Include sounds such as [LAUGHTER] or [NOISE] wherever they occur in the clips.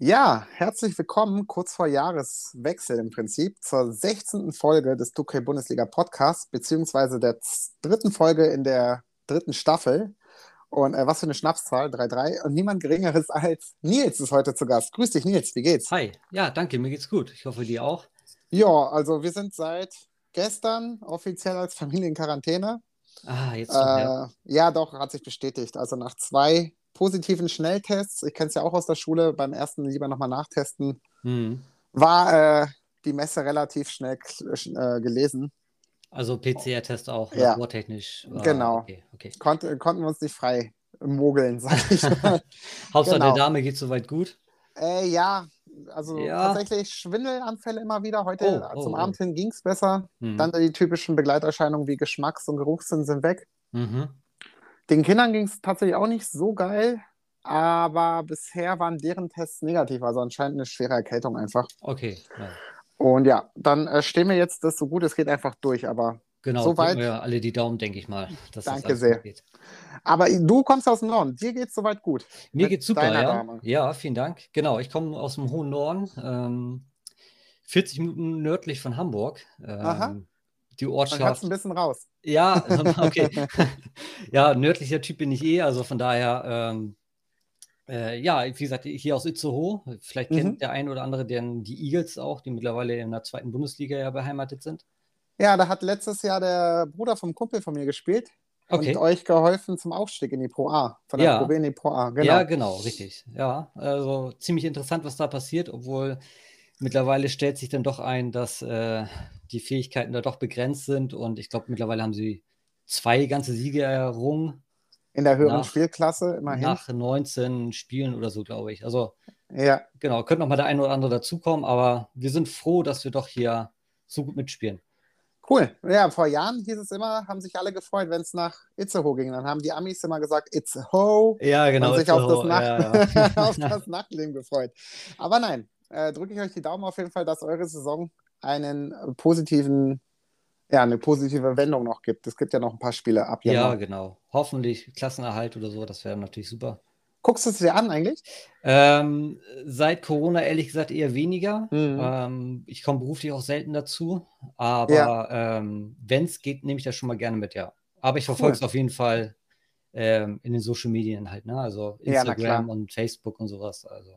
Ja, herzlich willkommen kurz vor Jahreswechsel im Prinzip zur 16. Folge des 2K Bundesliga Podcasts, beziehungsweise der dritten Folge in der dritten Staffel. Und äh, was für eine Schnapszahl, 3-3. Und niemand Geringeres [LAUGHS] als Nils ist heute zu Gast. Grüß dich, Nils, wie geht's? Hi, ja, danke, mir geht's gut. Ich hoffe, dir auch. Ja, also wir sind seit gestern offiziell als Familie in Quarantäne. Ah, jetzt. Äh, ja, doch, hat sich bestätigt. Also nach zwei positiven Schnelltests, ich kenne es ja auch aus der Schule, beim ersten lieber nochmal nachtesten, Hm. war äh, die Messe relativ schnell äh, gelesen. Also PCR-Test auch, Ja. labortechnisch. war- Genau. Okay, okay. Konnte, konnten wir uns nicht frei mogeln, sag ich [LAUGHS] mal. Hauptsache Genau. der Dame geht soweit gut. äh, ja, also Ja. tatsächlich Schwindelanfälle immer wieder. Heute Oh, oh, zum oh. Abend hin ging es besser. Hm. Dann die typischen Begleiterscheinungen wie Geschmacks- und Geruchssinn sind weg. Mhm. Den Kindern ging es tatsächlich auch nicht so geil, aber bisher waren deren Tests negativ, also anscheinend eine schwere Erkältung einfach. Okay, ja. Und ja, dann äh, stehen wir jetzt das so gut es geht einfach durch, aber genau. Soweit- wir alle die Daumen, denke ich mal. Danke sehr. Geht. aber du kommst aus dem Norden, dir geht's soweit gut. Mir geht's super, ja. Dame. Ja, vielen Dank. Genau, ich komme aus dem hohen Norden, ähm, 40 Minuten nördlich von Hamburg. Aha. Ähm, die Ortschaft. du ein bisschen raus. Ja, [LAUGHS] [LAUGHS] okay. [LAUGHS] ja, nördlicher Typ bin ich eh, also von daher, ähm, äh, ja, wie gesagt, hier aus Itzehoe. Vielleicht kennt Mhm. der ein oder andere den, die Eagles auch, die mittlerweile in der zweiten Bundesliga ja beheimatet sind. Ja, da hat letztes Jahr der Bruder vom Kumpel von mir gespielt Okay. und euch geholfen zum Aufstieg in die Pro A. Von der Ja. Pro B in die Pro A, genau. Ja, genau, richtig. Ja, also ziemlich interessant, was da passiert, obwohl mittlerweile stellt sich dann doch ein, dass äh, die Fähigkeiten da doch begrenzt sind und ich glaube, mittlerweile haben sie zwei ganze Siege errungen In der höheren Nach- Spielklasse immerhin. nach 19 Spielen oder so, glaube ich. Also Ja, Genau, könnte noch mal der eine oder andere dazukommen, aber wir sind froh, dass wir doch hier so gut mitspielen. cool. Ja, vor Jahren hieß es immer, haben sich alle gefreut, wenn es nach Itzehoe ging. Dann haben die Amis immer gesagt, Itzehoe. Ja, genau. und sich auf das, so, Nacht ja, [LAUGHS] auf ja. das Nachtleben gefreut. Aber nein, äh, drücke ich euch die Daumen auf jeden Fall, dass eure Saison einen äh, positiven, ja, eine positive Wendung noch gibt. Es gibt ja noch ein paar Spiele ab ja, Januar. genau. Hoffentlich Klassenerhalt oder so, das wäre natürlich super. Guckst du es dir an eigentlich? Ähm, seit Corona ehrlich gesagt eher weniger. Mhm. Ähm, ich komme beruflich auch selten dazu, aber ähm, wenn es geht, nehme ich das schon mal gerne mit, ja. Aber ich verfolge es Cool. auf jeden Fall ähm, in den Social Medien halt, ne? Also Ja. Instagram und Facebook und sowas. Also.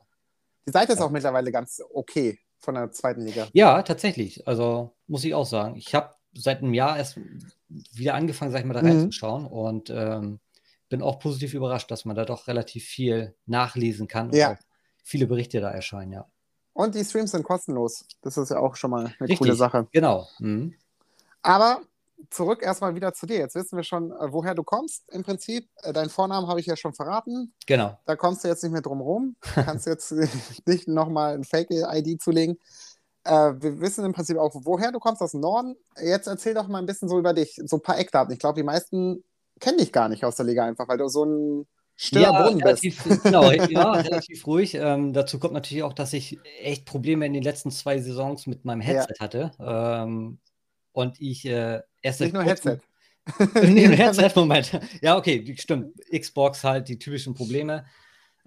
Die Seite ist auch mittlerweile ganz okay von der zweiten Liga. Ja, tatsächlich. Also muss ich auch sagen. Ich habe seit einem Jahr erst wieder angefangen, sag ich mal, da Mhm. reinzuschauen und ähm, bin auch positiv überrascht, dass man da doch relativ viel nachlesen kann und Ja. viele Berichte da erscheinen, ja. Und die Streams sind kostenlos. Das ist ja auch schon mal eine Richtig. coole Sache. Genau. Mhm. Aber zurück erstmal wieder zu dir. Jetzt wissen wir schon, äh, woher du kommst. Im Prinzip, äh, deinen Vornamen habe ich ja schon verraten. Genau. Da kommst du jetzt nicht mehr drum rum. Du kannst jetzt [LAUGHS] nicht nochmal ein Fake-ID zulegen. Äh, wir wissen im Prinzip auch, woher du kommst, aus dem Norden. Jetzt erzähl doch mal ein bisschen so über dich, so ein paar Eckdaten. Ich glaube, die meisten kennen dich gar nicht aus der Liga einfach, weil du so ein stiller ja, bist. relativ, genau, ja, relativ ruhig. Ähm, dazu kommt natürlich auch, dass ich echt Probleme in den letzten zwei Saisons mit meinem Headset hatte. Ähm, und ich äh, erst Nicht nur Headset. [LAUGHS] nee, ein [LAUGHS] Headset, Moment. Ja, okay, stimmt. Xbox halt, die typischen Probleme.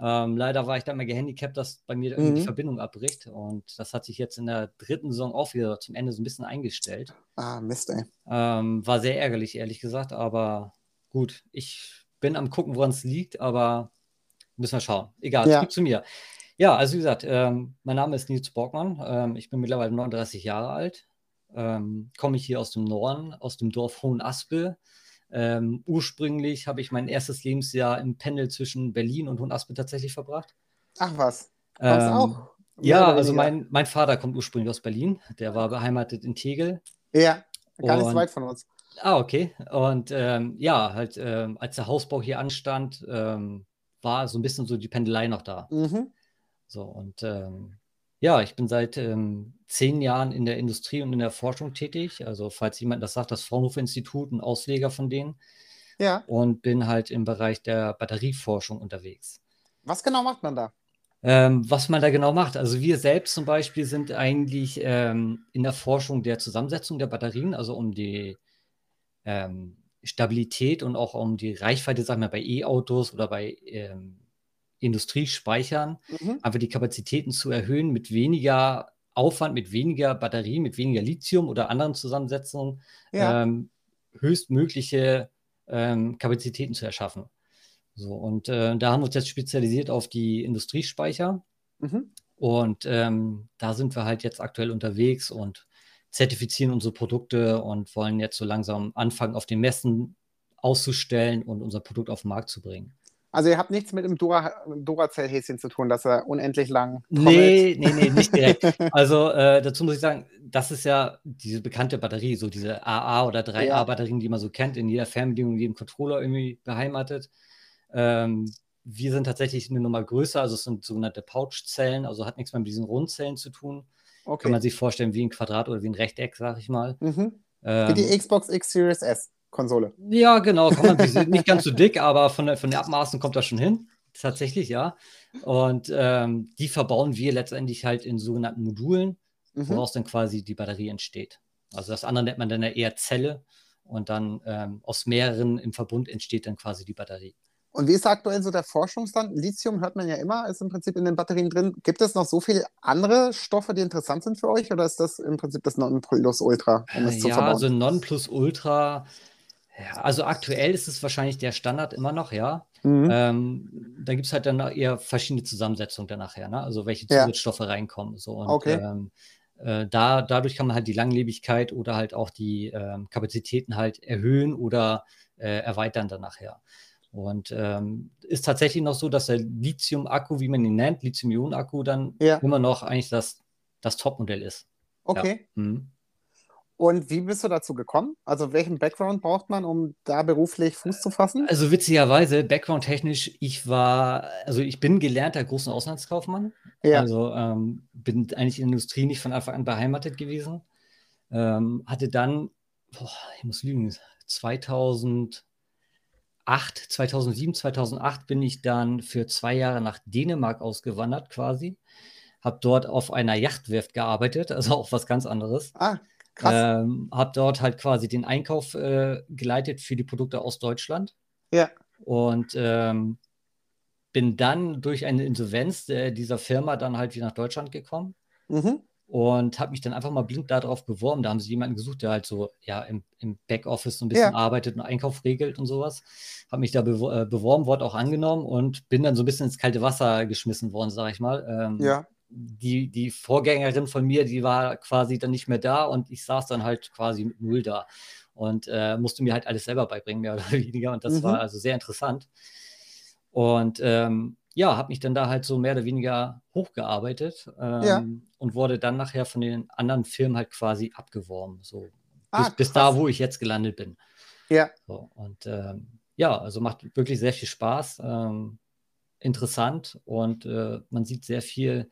Ähm, leider war ich da immer gehandicapt, dass bei mir irgendwie die Mhm. Verbindung abbricht. Und das hat sich jetzt in der dritten Saison auch wieder zum Ende so ein bisschen eingestellt. Ah, Mist, ey. Ähm, war sehr ärgerlich, ehrlich gesagt. Aber gut, ich bin am gucken, woran es liegt, aber müssen wir schauen. Egal, Ja. zu mir. Ja, also wie gesagt, ähm, mein Name ist Nils Borgmann. Ähm, ich bin mittlerweile 39 Jahre alt. Ähm, komme ich hier aus dem Norden, aus dem Dorf Hohenaspel. Ähm, ursprünglich habe ich mein erstes Lebensjahr im Pendel zwischen Berlin und Hohenaspel tatsächlich verbracht. Ach was. Kommst Ähm, auch? Ja, also mein, mein Vater kommt ursprünglich aus Berlin. Der war beheimatet in Tegel. Ja, gar nicht so weit von uns. Ah, okay. Und ähm, ja, halt, ähm, als der Hausbau hier anstand, ähm, war so ein bisschen so die Pendelei noch da. Mhm. So, und ähm, ja, ich bin seit ähm, zehn Jahren in der Industrie und in der Forschung tätig. Also, falls jemand das sagt, das Fraunhofer-Institut, ein Ausleger von denen. Ja. Und bin halt im Bereich der Batterieforschung unterwegs. Was genau macht man da? Ähm, was man da genau macht. Also wir selbst zum Beispiel sind eigentlich ähm, in der Forschung der Zusammensetzung der Batterien, also um die ähm, Stabilität und auch um die Reichweite, sagen wir, bei E-Autos oder bei ähm, Industriespeichern, Mhm. einfach die Kapazitäten zu erhöhen mit weniger Aufwand, mit weniger Batterie, mit weniger Lithium oder anderen Zusammensetzungen, Ja. ähm, höchstmögliche ähm, Kapazitäten zu erschaffen. So, und äh, da haben wir uns jetzt spezialisiert auf die Industriespeicher. Mhm. Und ähm, da sind wir halt jetzt aktuell unterwegs und zertifizieren unsere Produkte und wollen jetzt so langsam anfangen, auf den Messen auszustellen und unser Produkt auf den Markt zu bringen. Also ihr habt nichts mit dem Dura Duracell-Häschen zu tun, dass er unendlich lang Nee, nee, nee, nicht direkt. [LAUGHS] Also äh, dazu muss ich sagen, das ist ja diese bekannte Batterie, so diese AA oder 3A-Batterien, die man so kennt, in jeder Fernbedienung, in jedem Controller irgendwie beheimatet. Ähm, wir sind tatsächlich eine Nummer größer, also es sind sogenannte Pouchzellen, also hat nichts mehr mit diesen Rundzellen zu tun. Kann Okay. man sich vorstellen wie ein Quadrat oder wie ein Rechteck, sag ich mal. Mhm. Wie Ähm, die Xbox X Series S Konsole. ja, genau, man, die sind nicht ganz so [LAUGHS] dick, aber von, der, von den Abmaßen kommt das schon hin. Tatsächlich, ja. Und ähm, die verbauen wir letztendlich halt in sogenannten Modulen, Mhm. woraus dann quasi die Batterie entsteht. Also das andere nennt man dann ja eher Zelle und dann ähm, aus mehreren im Verbund entsteht dann quasi die Batterie. Und wie ist aktuell so der Forschungsstand? Lithium hört man ja immer, ist im Prinzip in den Batterien drin. Gibt es noch so viele andere Stoffe, die interessant sind für euch oder ist das im Prinzip das Nonplusultra, um es zu ja, verbauen? also Nonplusultra. Ja, also aktuell ist es wahrscheinlich der Standard immer noch, ja. Mhm. Ähm, da gibt es halt dann eher verschiedene Zusammensetzungen dann nachher, ne? Also welche Ja. Zusatzstoffe reinkommen. So. Und Okay. ähm, äh, da, dadurch kann man halt die Langlebigkeit oder halt auch die ähm, Kapazitäten halt erhöhen oder äh, erweitern dann nachher. Und ähm, ist tatsächlich noch so, dass der Lithium-Akku, wie man ihn nennt, Lithium-Ionen-Akku, dann Ja. immer noch eigentlich das, das Topmodell ist. Okay. Mhm. Und wie bist du dazu gekommen? Also welchen Background braucht man, um da beruflich Fuß zu fassen? Also witzigerweise, background-technisch, ich war, also ich bin gelernter großen Auslandskaufmann. Ja. Also ähm, bin eigentlich in der Industrie nicht von Anfang an beheimatet gewesen. Ähm, hatte dann, boah, ich muss lügen, 2008, 2007, 2008 bin ich dann für zwei Jahre nach Dänemark ausgewandert quasi. Habe dort auf einer Yachtwerft gearbeitet, also auch was ganz anderes. Ah, krass. Ähm, habe dort halt quasi den Einkauf äh, geleitet für die Produkte aus Deutschland ja. und ähm, bin dann durch eine Insolvenz äh, dieser Firma dann halt wieder nach Deutschland gekommen Mhm. und habe mich dann einfach mal blind darauf beworben. Da haben sie jemanden gesucht, der halt so ja im, im Backoffice so ein bisschen Ja. arbeitet und Einkauf regelt und sowas. Habe mich da bewo äh, beworben, wurde auch angenommen und bin dann so ein bisschen ins kalte Wasser geschmissen worden, sage ich mal. Ähm, Ja. Die, die Vorgängerin von mir, die war quasi dann nicht mehr da und ich saß dann halt quasi mit null da und äh, musste mir halt alles selber beibringen, mehr [LAUGHS] oder weniger. Und das Mhm. war also sehr interessant. Und ähm, ja, habe mich dann da halt so mehr oder weniger hochgearbeitet ähm, Ja. und wurde dann nachher von den anderen Firmen halt quasi abgeworben. So Ah, bis, bis da, wo ich jetzt gelandet bin. Ja. So, und ähm, ja, also macht wirklich sehr viel Spaß, ähm, interessant und äh, man sieht sehr viel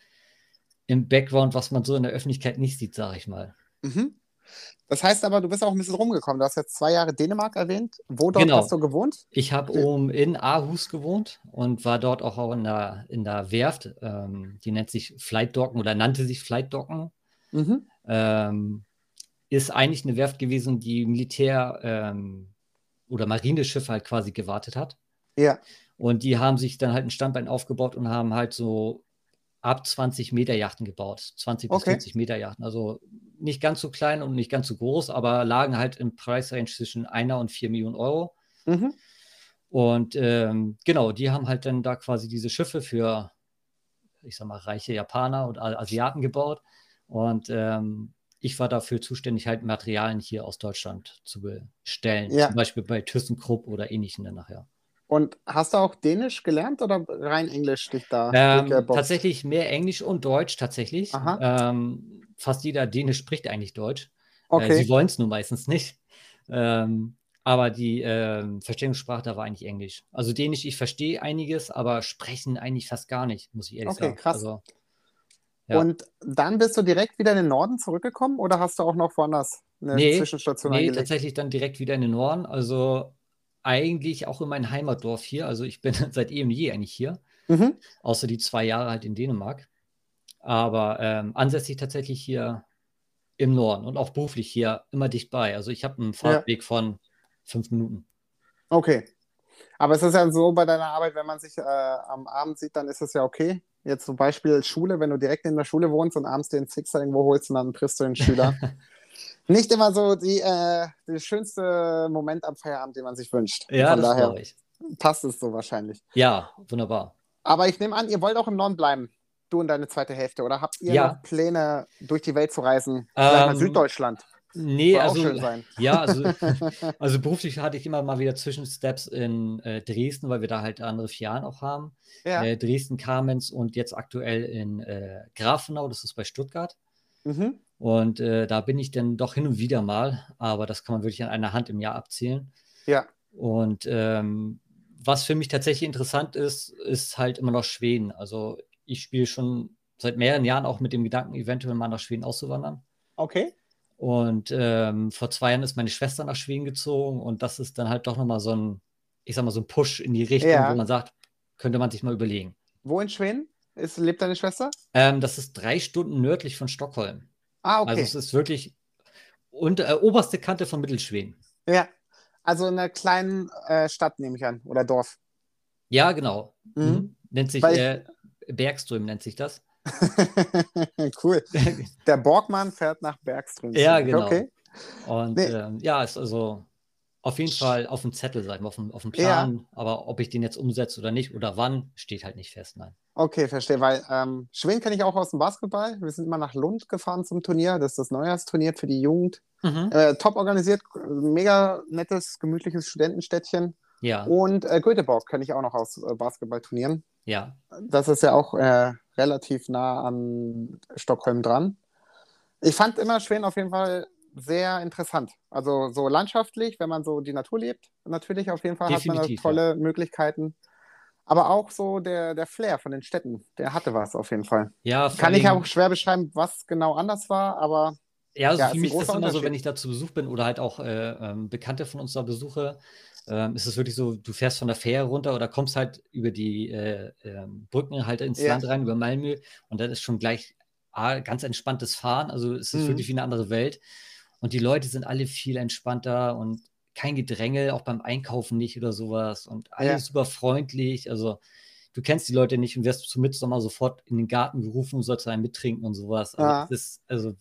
im Background, was man so in der Öffentlichkeit nicht sieht, sage ich mal. Mhm. Das heißt aber, du bist auch ein bisschen rumgekommen. Du hast jetzt zwei Jahre Dänemark erwähnt. Wo dort Genau. hast du gewohnt? Ich habe oben in Aarhus gewohnt und war dort auch in der, in der Werft. Ähm, die nennt sich Flight Docken oder nannte sich Flight Docken. Mhm. Ähm, ist eigentlich eine Werft gewesen, die Militär- ähm, oder Marineschiffe halt quasi gewartet hat. Ja. Und die haben sich dann halt ein Standbein aufgebaut und haben halt so ab 20 Meter Yachten gebaut. 20 bis Okay. 40 Meter Yachten. Also nicht ganz so klein und nicht ganz so groß, aber lagen halt im Preisrange zwischen einer und vier Millionen Euro. Mhm. Und ähm, genau, die haben halt dann da quasi diese Schiffe für, ich sag mal, reiche Japaner und Asiaten gebaut. Und ähm, ich war dafür zuständig, halt Materialien hier aus Deutschland zu bestellen. Ja. Zum Beispiel bei ThyssenKrupp oder ähnlichen dann nachher. Und hast du auch Dänisch gelernt oder rein Englisch dich da Ähm, tatsächlich mehr Englisch und Deutsch tatsächlich. Ähm, fast jeder Dänisch spricht eigentlich Deutsch. Äh, Okay. sie wollen es nur meistens nicht. Ähm, Aber die ähm, Verständigungssprache da war eigentlich Englisch. Also Dänisch, ich verstehe einiges, aber sprechen eigentlich fast gar nicht, muss ich ehrlich Okay, sagen. krass. Also, Ja. Und dann bist du direkt wieder in den Norden zurückgekommen oder hast du auch noch woanders eine Nee, Zwischenstation nee, eingelegt? tatsächlich dann direkt wieder in den Norden. Also eigentlich auch in mein Heimatdorf hier. Also ich bin [LAUGHS] seit eh und je eigentlich hier, Mhm. außer die zwei Jahre halt in Dänemark. Aber ähm, ansässig tatsächlich hier im Norden und auch beruflich hier immer dicht bei. Also ich habe einen Fahrtweg von fünf Minuten. Okay. Aber es ist ja so bei deiner Arbeit, wenn man sich äh, am Abend sieht, dann ist es ja okay. Jetzt zum Beispiel Schule, wenn du direkt in der Schule wohnst und abends den Sixer irgendwo holst und dann triffst du den Schüler. [LAUGHS] Nicht immer so die, äh, der schönste Moment am Feierabend, den man sich wünscht. Ja, Von das daher ich. passt es so wahrscheinlich. Ja, wunderbar. Aber ich nehme an, ihr wollt auch im Norden bleiben. Du und deine zweite Hälfte. Oder habt ihr Ja. Pläne, durch die Welt zu reisen? Vielleicht mal Ähm, Süddeutschland. Nee, Soll auch also, schön sein. ja, also, [LAUGHS] also beruflich hatte ich immer mal wieder Zwischensteps in äh, Dresden, weil wir da halt andere Filialen auch haben. Ja. Äh, Dresden, Kamenz und jetzt aktuell in äh, Grafenau, das ist bei Stuttgart. Mhm. Und äh, da bin ich dann doch hin und wieder mal, aber das kann man wirklich an einer Hand im Jahr abzählen. Ja. Und ähm, was für mich tatsächlich interessant ist, ist halt immer noch Schweden. Also ich spiele schon seit mehreren Jahren auch mit dem Gedanken, eventuell mal nach Schweden auszuwandern. Okay. Und ähm, vor zwei Jahren ist meine Schwester nach Schweden gezogen und das ist dann halt doch nochmal so ein, ich sag mal, so ein Push in die Richtung, Ja. wo man sagt, könnte man sich mal überlegen. Wo in Schweden ist, lebt deine Schwester? Ähm, das ist drei Stunden nördlich von Stockholm. Ah, okay. Also es ist wirklich und, äh, oberste Kante von Mittelschweden. Ja, also in einer kleinen äh, Stadt nehme ich an oder Dorf. Ja, genau. Mhm. Mhm. Nennt sich Weil- äh, Bergström, nennt sich das. [LAUGHS] cool. [LAUGHS] Der Borgmann fährt nach Bergström. Ja, genau. Okay. Und Nee. ähm, ja, ist also auf jeden Fall auf dem Zettel, sagen wir, auf dem, auf dem Plan. Aber ob ich den jetzt umsetze oder nicht oder wann, steht halt nicht fest. Nein. Okay, verstehe. Weil ähm, Schweden kenne ich auch aus dem Basketball. Wir sind immer nach Lund gefahren zum Turnier. Das ist das Neujahrsturnier für die Jugend. Mhm. Äh, top organisiert, mega nettes, gemütliches Studentenstädtchen. Ja, Und äh, Göteborg kenne ich auch noch aus äh, Basketballturnieren. ja. Das ist ja auch äh, relativ nah an Stockholm dran. Ich fand immer Schweden auf jeden Fall sehr interessant. Also so landschaftlich, wenn man so die Natur lebt, natürlich auf jeden Fall hat man da Definitiv, tolle Möglichkeiten. Aber auch so der, der Flair von den Städten, der hatte was auf jeden Fall. Ja, Kann ich auch schwer beschreiben, was genau anders war, aber Ja, also Ja, für ist mich ist das immer so, wenn ich da zu Besuch bin oder halt auch äh, ähm, Bekannte von uns da besuche, ähm, ist es wirklich so, du fährst von der Fähre runter oder kommst halt über die äh, ähm, Brücken halt ins Ja. Land rein, über Malmö und dann ist schon gleich ah, ganz entspanntes Fahren. Also es ist Mhm. wirklich wie eine andere Welt. Und die Leute sind alle viel entspannter und kein Gedrängel, auch beim Einkaufen nicht oder sowas und alle Ja. super freundlich. Also du kennst die Leute nicht und wirst zum Mitsommer sofort in den Garten gerufen und sollst einen mittrinken und sowas. Also, Ja. das ist, also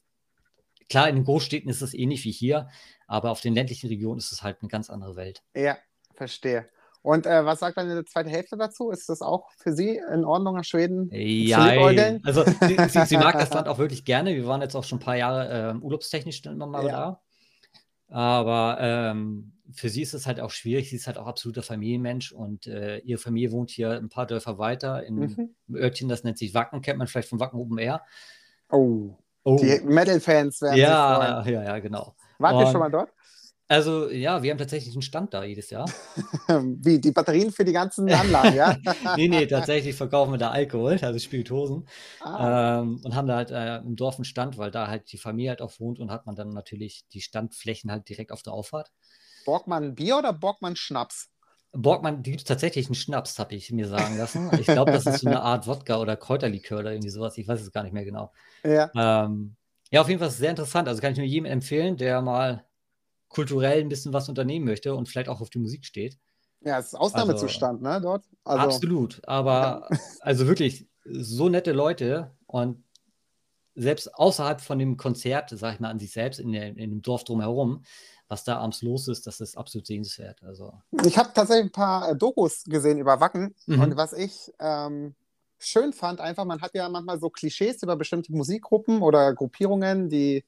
klar, in den Großstädten ist es ähnlich wie hier, aber auf den ländlichen Regionen ist es halt eine ganz andere Welt. ja, verstehe. Und äh, was sagt deine zweite Hälfte dazu? Ist das auch für sie in Ordnung nach Schweden? liebäugeln? also sie, sie, sie mag das [LAUGHS] Land auch wirklich gerne. Wir waren jetzt auch schon ein paar Jahre ähm, urlaubstechnisch immer mal Ja. da. Aber ähm, für sie ist es halt auch schwierig. Sie ist halt auch absoluter Familienmensch und äh, ihre Familie wohnt hier ein paar Dörfer weiter in Mhm. einem Örtchen, das nennt sich Wacken, kennt man vielleicht von Wacken Open Air. Oh, Oh, die Metal-Fans werden sich ja, freuen. ja, ja, genau. Wart ihr schon mal dort? Also ja, wir haben tatsächlich einen Stand da jedes Jahr. [LAUGHS] Wie, die Batterien für die ganzen Anlagen, ja? [LAUGHS] nee, nee, tatsächlich verkaufen wir da Alkohol, also Spirituosen. Ah, Ähm, und haben da halt äh, im Dorf einen Stand, weil da halt die Familie halt auch wohnt und hat man dann natürlich die Standflächen halt direkt auf der Auffahrt. Borgmann Bier oder Borgmann Schnaps? Borgmann, die gibt tatsächlich einen Schnaps, habe ich mir sagen lassen. Ich glaube, das ist so eine Art Wodka oder Kräuterlikör oder irgendwie sowas. Ich weiß es gar nicht mehr genau. Ja, Ähm, ja, auf jeden Fall ist es sehr interessant. Also kann ich nur jedem empfehlen, der mal kulturell ein bisschen was unternehmen möchte und vielleicht auch auf die Musik steht. ja, es ist Ausnahmezustand, ne, dort? Also, Absolut. Aber [LAUGHS] also wirklich so nette Leute und selbst außerhalb von dem Konzert, sag ich mal, an sich selbst, in, der, in dem Dorf drumherum, was da abends los ist, das ist absolut sehenswert. Also, Ich habe tatsächlich ein paar äh, Dokus gesehen über Wacken Mhm. und was ich ähm, schön fand, einfach, man hat ja manchmal so Klischees über bestimmte Musikgruppen oder Gruppierungen, die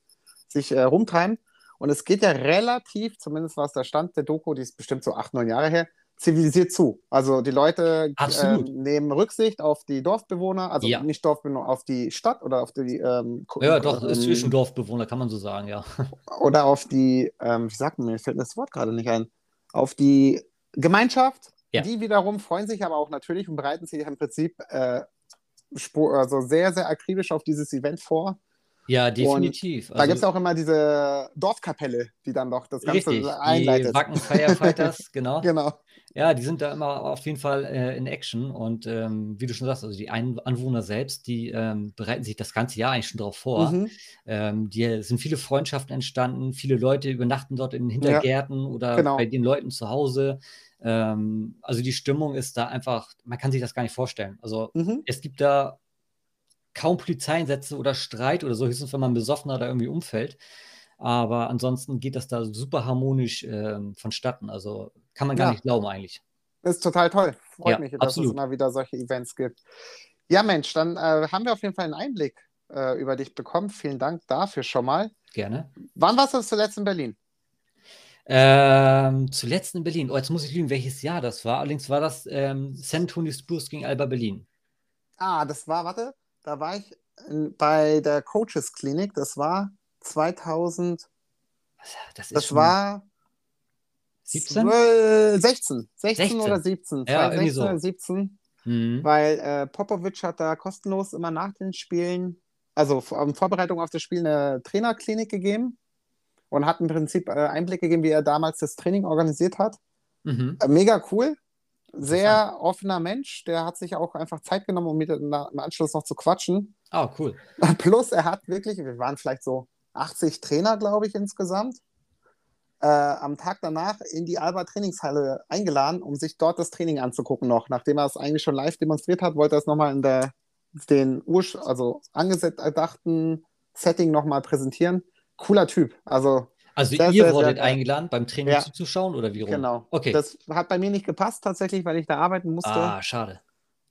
sich äh, rumtreiben. Und es geht ja relativ, zumindest was der Stand der Doku, die ist bestimmt so acht, neun Jahre her, zivilisiert zu. Also die Leute ähm, nehmen Rücksicht auf die Dorfbewohner, also Ja. nicht Dorfbewohner, auf die Stadt oder auf die ähm, ja, doch, ist ähm, zwischen Dorfbewohner, kann man so sagen, ja. [LAUGHS] oder auf die, ähm, wie sagt man, mir fällt das Wort gerade nicht ein. auf die Gemeinschaft. Ja. Die wiederum freuen sich aber auch natürlich und bereiten sich im Prinzip äh, also sehr, sehr akribisch auf dieses Event vor. Ja, definitiv. Da gibt es auch immer diese Dorfkapelle, die dann doch das Ganze richtig, die einleitet. Wacken Firefighters, [LAUGHS] genau. Genau. Ja, die sind da immer auf jeden Fall äh, in Action und ähm, wie du schon sagst, also die Ein Anwohner selbst, die ähm, bereiten sich das ganze Jahr eigentlich schon darauf vor. Mhm. Ähm, die sind viele Freundschaften entstanden, viele Leute übernachten dort in den Hintergärten oder genau. bei den Leuten zu Hause. Ähm, also die Stimmung ist da einfach, man kann sich das gar nicht vorstellen. Also Mhm. es gibt da kaum Polizeieinsätze oder Streit oder so, höchstens wenn man besoffener da irgendwie umfällt. Aber ansonsten geht das da super harmonisch ähm, vonstatten. Also kann man gar Ja. nicht glauben eigentlich. Ist total toll. Freut Ja, mich, dass absolut. es immer wieder solche Events gibt. Ja, Mensch, dann äh, haben wir auf jeden Fall einen Einblick äh, über dich bekommen. Vielen Dank dafür schon mal. Gerne. Wann warst du zuletzt in Berlin? Ähm, zuletzt in Berlin. Oh, jetzt muss ich lügen, welches Jahr das war. Allerdings war das ähm, San Antonio Spurs gegen Alba Berlin. Ah, das war, warte, da war ich bei der Coaches Klinik. Das war 2000, Das das war 17? 12, 16, 16, 16. oder 17, Ja, irgendwie 2016 so. oder 17, Mhm. weil äh, Popovic hat da kostenlos immer nach den Spielen, also in Vorbereitung auf das Spiel, eine Trainerklinik gegeben und hat im Prinzip äh, Einblick gegeben, wie er damals das Training organisiert hat. Mhm. Äh, Mega cool. Sehr offener Mensch, der hat sich auch einfach Zeit genommen, um mit im Anschluss noch zu quatschen. Ah, cool. [LAUGHS] Plus, er hat wirklich, wir waren vielleicht so 80 Trainer, glaube ich, insgesamt, äh, am Tag danach in die Alba Trainingshalle eingeladen, um sich dort das Training anzugucken noch. Nachdem er es eigentlich schon live demonstriert hat, wollte er es nochmal in der, den Ursch also angedachten Setting nochmal präsentieren. Cooler Typ. Also, Also Sehr, ihr wurdet geil. eingeladen, beim Training Ja. zuzuschauen oder wie rum? genau. Okay. Das hat bei mir nicht gepasst, tatsächlich, weil ich da arbeiten musste. ah, schade.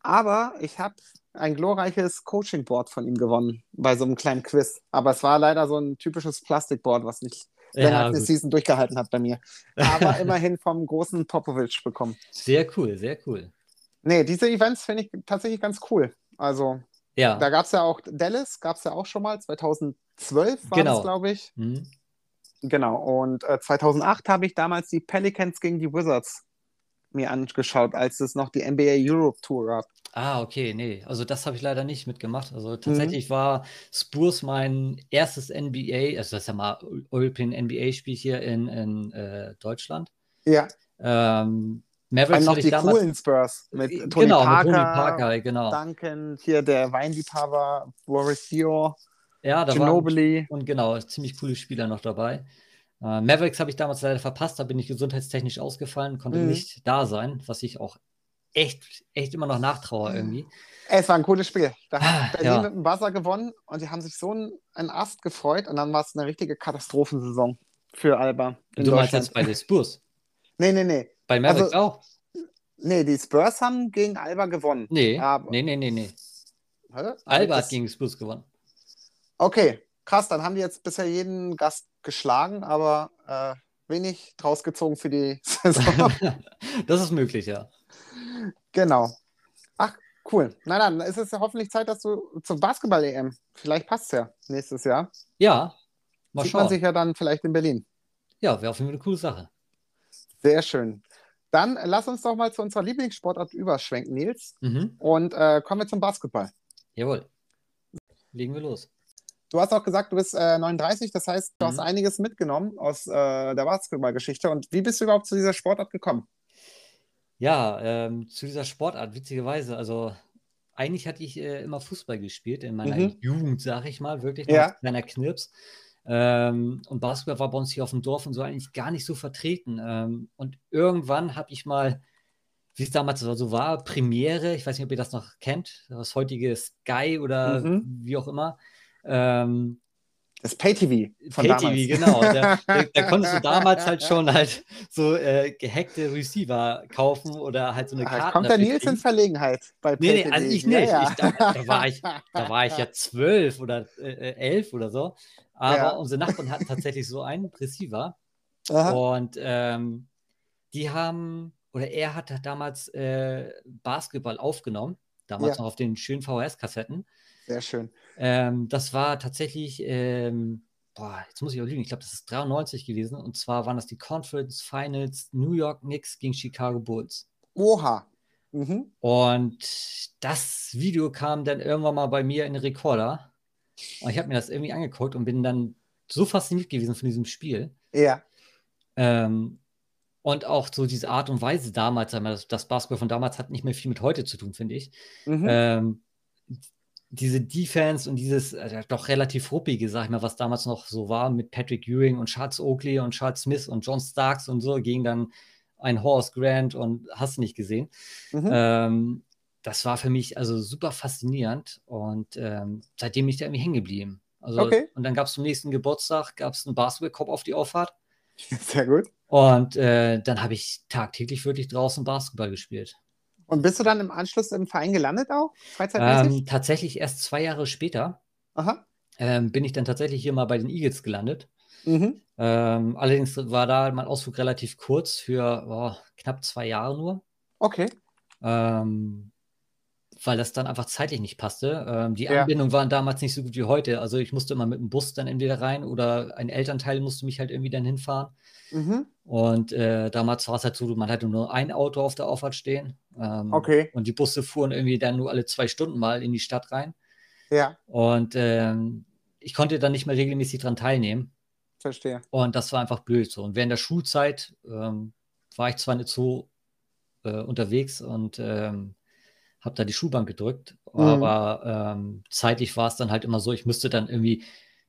Aber ich habe ein glorreiches Coaching-Board von ihm gewonnen bei so einem kleinen Quiz. Aber es war leider so ein typisches Plastikboard, was nicht Ja, als eine. Season durchgehalten hat bei mir. Aber [LAUGHS] immerhin vom großen Popovic bekommen. Sehr cool, sehr cool. Nee, diese Events finde ich tatsächlich ganz cool. Also, Ja. da gab es ja auch Dallas, gab es ja auch schon mal, 2012 war Genau. das, glaube ich. Mhm. Genau, und äh, 2008 habe ich damals die Pelicans gegen die Wizards mir angeschaut, als es noch die NBA Europe Tour gab. Ah, okay, nee. Also das habe ich leider nicht mitgemacht. Mhm. Also tatsächlich war Spurs mein erstes NBA, also das ist ja mal European NBA-Spiel hier in, in äh, Deutschland. Ja, Ähm, Mavericks noch die damals. coolen Spurs mit Tony genau, Parker, mit Tony Parker, genau. Duncan, hier der Weinliebhaber, Boris Dior, Ja, da waren Ginobili. und genau, ziemlich coole Spieler noch dabei. Äh, Mavericks habe ich damals leider verpasst, da bin ich gesundheitstechnisch ausgefallen, konnte Mhm. nicht da sein, was ich auch echt, echt immer noch nachtraue irgendwie. Es war ein cooles Spiel. Da Ah, hat Berlin ja. mit dem Buzzer gewonnen und die haben sich so einen, einen Ast gefreut und dann war es eine richtige Katastrophensaison für Alba du meinst jetzt bei den Spurs? [LAUGHS] Nee, nee, nee. Bei Mavericks Also- auch? Nee, die Spurs haben gegen Alba gewonnen. Nee, Aber- nee, nee, nee, nee. Hä? Alba hat gegen Spurs gewonnen. Okay, krass, dann haben die jetzt bisher jeden Gast geschlagen, aber äh, wenig draus gezogen für die [LAUGHS] Saison. [LAUGHS] das ist möglich, ja. genau. Ach, cool. Na dann, ist es ja hoffentlich Zeit, dass du zur Basketball-EM, vielleicht passt es ja nächstes Jahr, Ja, mal sieht man schauen. sich ja dann vielleicht in Berlin. Ja, wäre auf jeden Fall eine coole Sache. Sehr schön. Dann lass uns doch mal zu unserer Lieblingssportart überschwenken, Nils. Mhm. Und äh, kommen wir zum Basketball. Jawohl. Legen wir los. Du hast auch gesagt, du bist äh, 39, das heißt, du Mhm. hast einiges mitgenommen aus äh, der Basketballgeschichte. Und wie bist du überhaupt zu dieser Sportart gekommen? Ja, ähm, zu dieser Sportart, witzigerweise, also eigentlich hatte ich äh, immer Fußball gespielt in meiner Mhm. Jugend, sag ich mal, wirklich Ja. als kleiner Knirps. Ähm, und Basketball war bei uns hier auf dem Dorf und so eigentlich gar nicht so vertreten. Ähm, und irgendwann habe ich mal, wie es damals so war, Premiere, ich weiß nicht, ob ihr das noch kennt, das heutige Sky oder Mhm. wie auch immer. Ähm, Das Pay-TV von Pay-TV, damals. genau. Da, da, [LAUGHS] da konntest du damals halt schon halt so äh, gehackte Receiver kaufen oder halt so eine Ah, Karte. Kommt der Nils in Verlegenheit bei Nee, nee, Pay-TV? also ich Ja, nicht. ja. Ich, da, da, war ich, [LAUGHS] da war ich ja zwölf oder äh, elf oder so. Aber Ja. unsere Nachbarn hatten tatsächlich so einen Receiver. Aha. Und ähm, die haben, oder er hat damals äh, Basketball aufgenommen. Damals Ja. noch auf den schönen VHS-Kassetten. Sehr schön. Ähm, das war tatsächlich ähm, boah, jetzt muss ich auch lügen, ich glaube, das ist 93 gewesen. Und zwar waren das die Conference Finals New York Knicks gegen Chicago Bulls. Oha. Mhm. Und das Video kam dann irgendwann mal bei mir in den Rekorder. Und ich habe mir das irgendwie angeguckt und bin dann so fasziniert gewesen von diesem Spiel. Ja. Ähm, und auch so diese Art und Weise damals, das Basketball von damals hat nicht mehr viel mit heute zu tun, finde ich. Mhm. Ähm, diese Defense und dieses äh, doch relativ ruppige, sag ich mal, was damals noch so war mit Patrick Ewing und Charles Oakley und Charles Smith und John Starks und so, gegen dann ein Horace Grant und hast du nicht gesehen. Mhm. Ähm, das war für mich also super faszinierend und ähm, seitdem bin ich da irgendwie hängen geblieben. Also, Okay. Und dann gab es zum nächsten Geburtstag gab's einen Basketballkorb auf die Auffahrt [LAUGHS] Sehr gut. und äh, dann habe ich tagtäglich wirklich draußen Basketball gespielt. Und bist du dann im Anschluss im Verein gelandet auch? Freizeitmäßig? Ähm, tatsächlich erst zwei Jahre später Aha. ähm, bin ich dann tatsächlich hier mal bei den Eagles gelandet. Mhm. Ähm, allerdings war da mein Ausflug relativ kurz für boah, knapp zwei Jahre nur. Okay. Ähm, weil das dann einfach zeitlich nicht passte. Ähm, die Ja. Anbindungen waren damals nicht so gut wie heute. Also ich musste immer mit dem Bus dann entweder rein oder ein Elternteil musste mich halt irgendwie dann hinfahren. Mhm. Und äh, damals war es halt so, man hatte nur ein Auto auf der Auffahrt stehen. Ähm, Okay. Und die Busse fuhren irgendwie dann nur alle zwei Stunden mal in die Stadt rein. Ja, Und ähm, ich konnte dann nicht mehr regelmäßig dran teilnehmen. verstehe. Und das war einfach blöd so. Und während der Schulzeit ähm, war ich zwar nicht so äh, unterwegs und ähm, habe da die Schulbank gedrückt, Mhm. aber ähm, zeitlich war es dann halt immer so, ich müsste dann irgendwie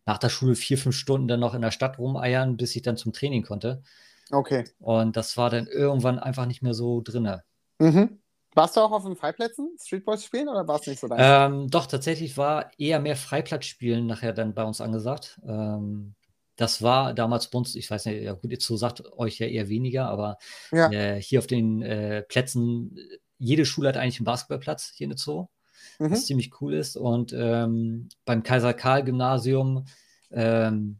nach der Schule vier, fünf Stunden dann noch in der Stadt rumeiern, bis ich dann zum Training konnte. Okay. Und das war dann irgendwann einfach nicht mehr so drinne. Mhm. Warst du auch auf den Freiplätzen Streetboys spielen oder war es nicht so dein? Ähm, doch, tatsächlich war eher mehr Freiplatzspielen nachher dann bei uns angesagt. Ähm, das war damals bei uns, ich weiß nicht, ja gut, jetzt so sagt euch ja eher weniger, aber Ja. äh, hier auf den äh, Plätzen, jede Schule hat eigentlich einen Basketballplatz hier in der Zoo, Mhm. was ziemlich cool ist. Und ähm, beim Kaiser-Karl-Gymnasium, ähm,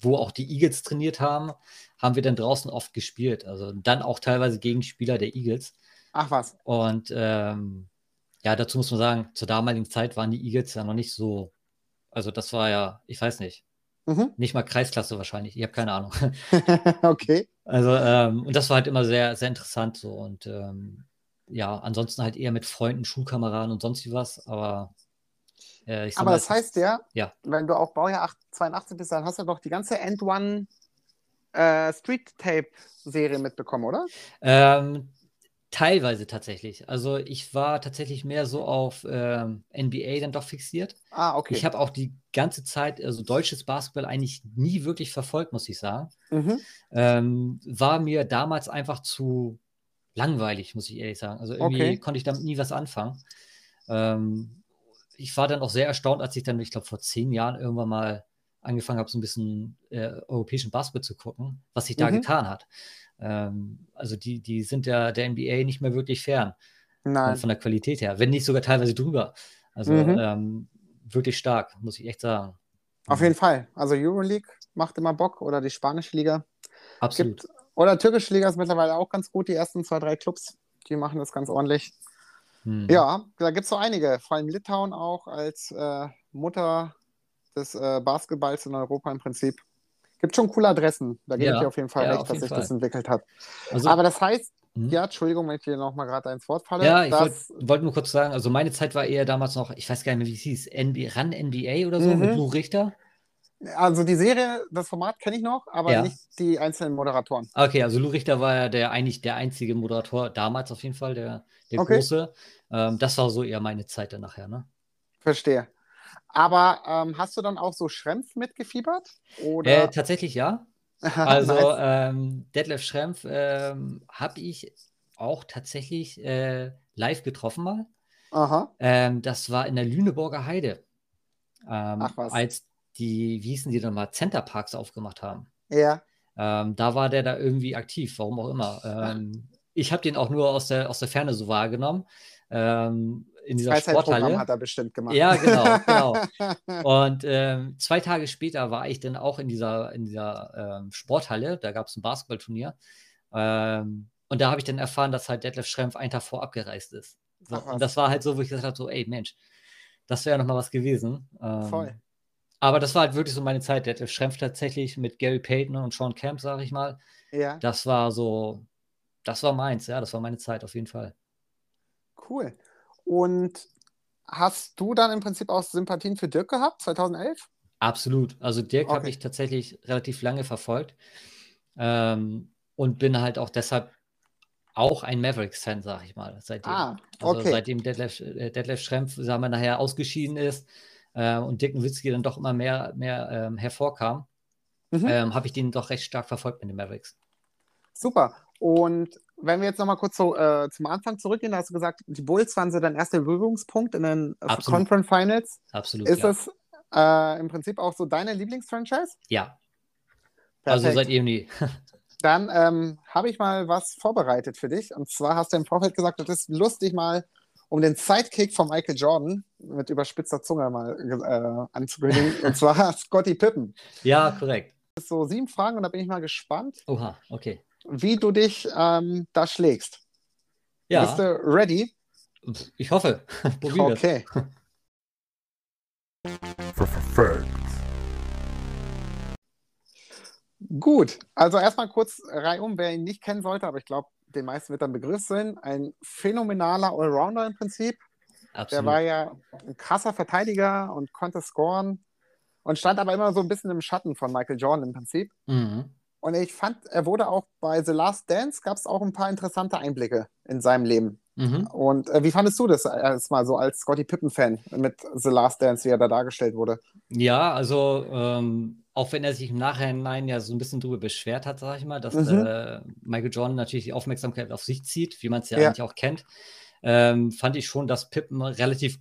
wo auch die Eagles trainiert haben, haben wir dann draußen oft gespielt. Also dann auch teilweise gegen Spieler der Eagles. Ach was. Und ähm, ja, dazu muss man sagen, zur damaligen Zeit waren die Eagles ja noch nicht so. Also das war ja, ich weiß nicht, Mhm. nicht mal Kreisklasse wahrscheinlich. Ich habe keine Ahnung. [LAUGHS] okay. Also ähm, und das war halt immer sehr, sehr interessant so und ähm, ja, ansonsten halt eher mit Freunden, Schulkameraden und sonst wie was. Aber äh, ich sag Aber das heißt ja, Ja. wenn du auch Baujahr 8, 82 bist, dann hast du doch die ganze End One äh, Street Tape Serie mitbekommen, oder? Ähm, teilweise tatsächlich. Also ich war tatsächlich mehr so auf ähm, NBA dann doch fixiert. Ah, okay. Ich habe auch die ganze Zeit, also deutsches Basketball eigentlich nie wirklich verfolgt, muss ich sagen. mhm. Ähm, war mir damals einfach zu langweilig, muss ich ehrlich sagen. Also irgendwie Okay. konnte ich damit nie was anfangen. Ähm, ich war dann auch sehr erstaunt, als ich dann, ich glaube, vor zehn Jahren irgendwann mal angefangen habe, so ein bisschen äh, europäischen Basketball zu gucken, was sich da Mhm. getan hat. Ähm, also die, die sind ja der NBA nicht mehr wirklich fern Nein. von der Qualität her, wenn nicht sogar teilweise drüber. Also Mhm. ähm, wirklich stark, muss ich echt sagen. Auf jeden Fall. Also Euroleague macht immer Bock oder die spanische Liga. Absolut. Gibt, oder türkische Liga ist mittlerweile auch ganz gut. Die ersten zwei, drei Clubs, die machen das ganz ordentlich. Hm. Ja, da gibt es so einige. Vor allem Litauen auch als äh, Mutter des äh, Basketballs in Europa im Prinzip. Gibt schon coole Adressen. Da gebe Ja, ich dir auf jeden Fall ja, recht, dass sich das entwickelt hat. Also, Aber das heißt, hm? ja, Entschuldigung, wenn ich dir nochmal gerade ins Wort falle. Ja, ich wollte wollt nur kurz sagen, also meine Zeit war eher damals noch, ich weiß gar nicht mehr, wie es hieß, NB, RAN NBA oder so Mhm. mit Lou Richter. Also die Serie, das Format kenne ich noch, aber Ja. nicht die einzelnen Moderatoren. Okay, also Lou Richter war ja der eigentlich der einzige Moderator, damals auf jeden Fall, der, der Okay. große. Ähm, das war so eher meine Zeit dann nachher, ne? Verstehe. Aber ähm, hast du dann auch so Schrempf mitgefiebert? Äh, Oder? tatsächlich ja. [LAUGHS] Also Nice. ähm, Detlef Schrempf ähm, habe ich auch tatsächlich äh, live getroffen mal. Aha. Ähm, das war in der Lüneburger Heide. Ähm, Ach was. Als die, wie hießen die nochmal, Centerparks aufgemacht haben. Ja. Ähm, da war der da irgendwie aktiv, warum auch immer. Ähm, ich habe den auch nur aus der, aus der Ferne so wahrgenommen. Ähm, in dieser Sporthalle. hat er bestimmt gemacht. Ja, genau, genau. [LAUGHS] Und ähm, zwei Tage später war ich dann auch in dieser, in dieser ähm, Sporthalle. Da gab es ein Basketballturnier. Ähm, und da habe ich dann erfahren, dass halt Detlef Schrempf einen Tag vor abgereist ist. So, und das war halt so, wo ich gesagt habe: so, ey Mensch, das wäre ja nochmal was gewesen. Ähm, Voll. Aber das war halt wirklich so meine Zeit. Der Schrempf tatsächlich mit Gary Payton und Sean Camp, sage ich mal. Ja, Das war so, das war meins, ja, das war meine Zeit auf jeden Fall. cool. Und hast du dann im Prinzip auch Sympathien für Dirk gehabt, 2011? Absolut. Also Dirk habe Okay. ich tatsächlich relativ lange verfolgt ähm, und bin halt auch deshalb auch ein Mavericks-Fan, sag ich mal, seitdem. Ah, Also okay. seitdem Detlef, äh, Detlef Schrempf, sagen wir, nachher ausgeschieden ist äh, und Dirk Nowitzki dann doch immer mehr, mehr ähm, hervorkam, Mhm. ähm, habe ich den doch recht stark verfolgt mit den Mavericks. Super. Und wenn wir jetzt nochmal kurz so, äh, zum Anfang zurückgehen, da hast du gesagt, die Bulls waren so dein erster Berührungspunkt in den äh, Absolut. Conference Finals. Absolut. Ist ja. es äh, im Prinzip auch so deine Lieblingsfranchise? ja, also Perfekt. seit eh nie. [LAUGHS] Dann ähm, habe ich mal was vorbereitet für dich. Und zwar hast du im Vorfeld gesagt, das ist lustig mal, um den Sidekick von Michael Jordan mit überspitzter Zunge mal äh, anzukündigen. [LAUGHS] und zwar Scotty Pippen. ja, korrekt. So sieben Fragen und da bin ich mal gespannt, Oha, okay. wie du dich ähm, da schlägst. Ja, Bist du ready? ich hoffe. [LAUGHS] Probieren wir's. Okay. Gut, also erstmal kurz reihum, wer ihn nicht kennen sollte, aber ich glaube, den meisten wird ein Begriff sein. Ein phänomenaler Allrounder im Prinzip. Der Absolut. war ja ein krasser Verteidiger und konnte scoren und stand aber immer so ein bisschen im Schatten von Michael Jordan im Prinzip. Mhm. Und ich fand, er wurde auch bei The Last Dance, gab es auch ein paar interessante Einblicke in seinem Leben. Mhm. Und äh, wie fandest du das erstmal so als Scottie Pippen-Fan mit The Last Dance, wie er da dargestellt wurde? Ja, also ähm, auch wenn er sich im Nachhinein ja so ein bisschen drüber beschwert hat, sage ich mal, dass Mhm. äh, Michael Jordan natürlich die Aufmerksamkeit auf sich zieht, wie man es ja, Ja. eigentlich auch kennt, ähm, fand ich schon, dass Pippen einen relativ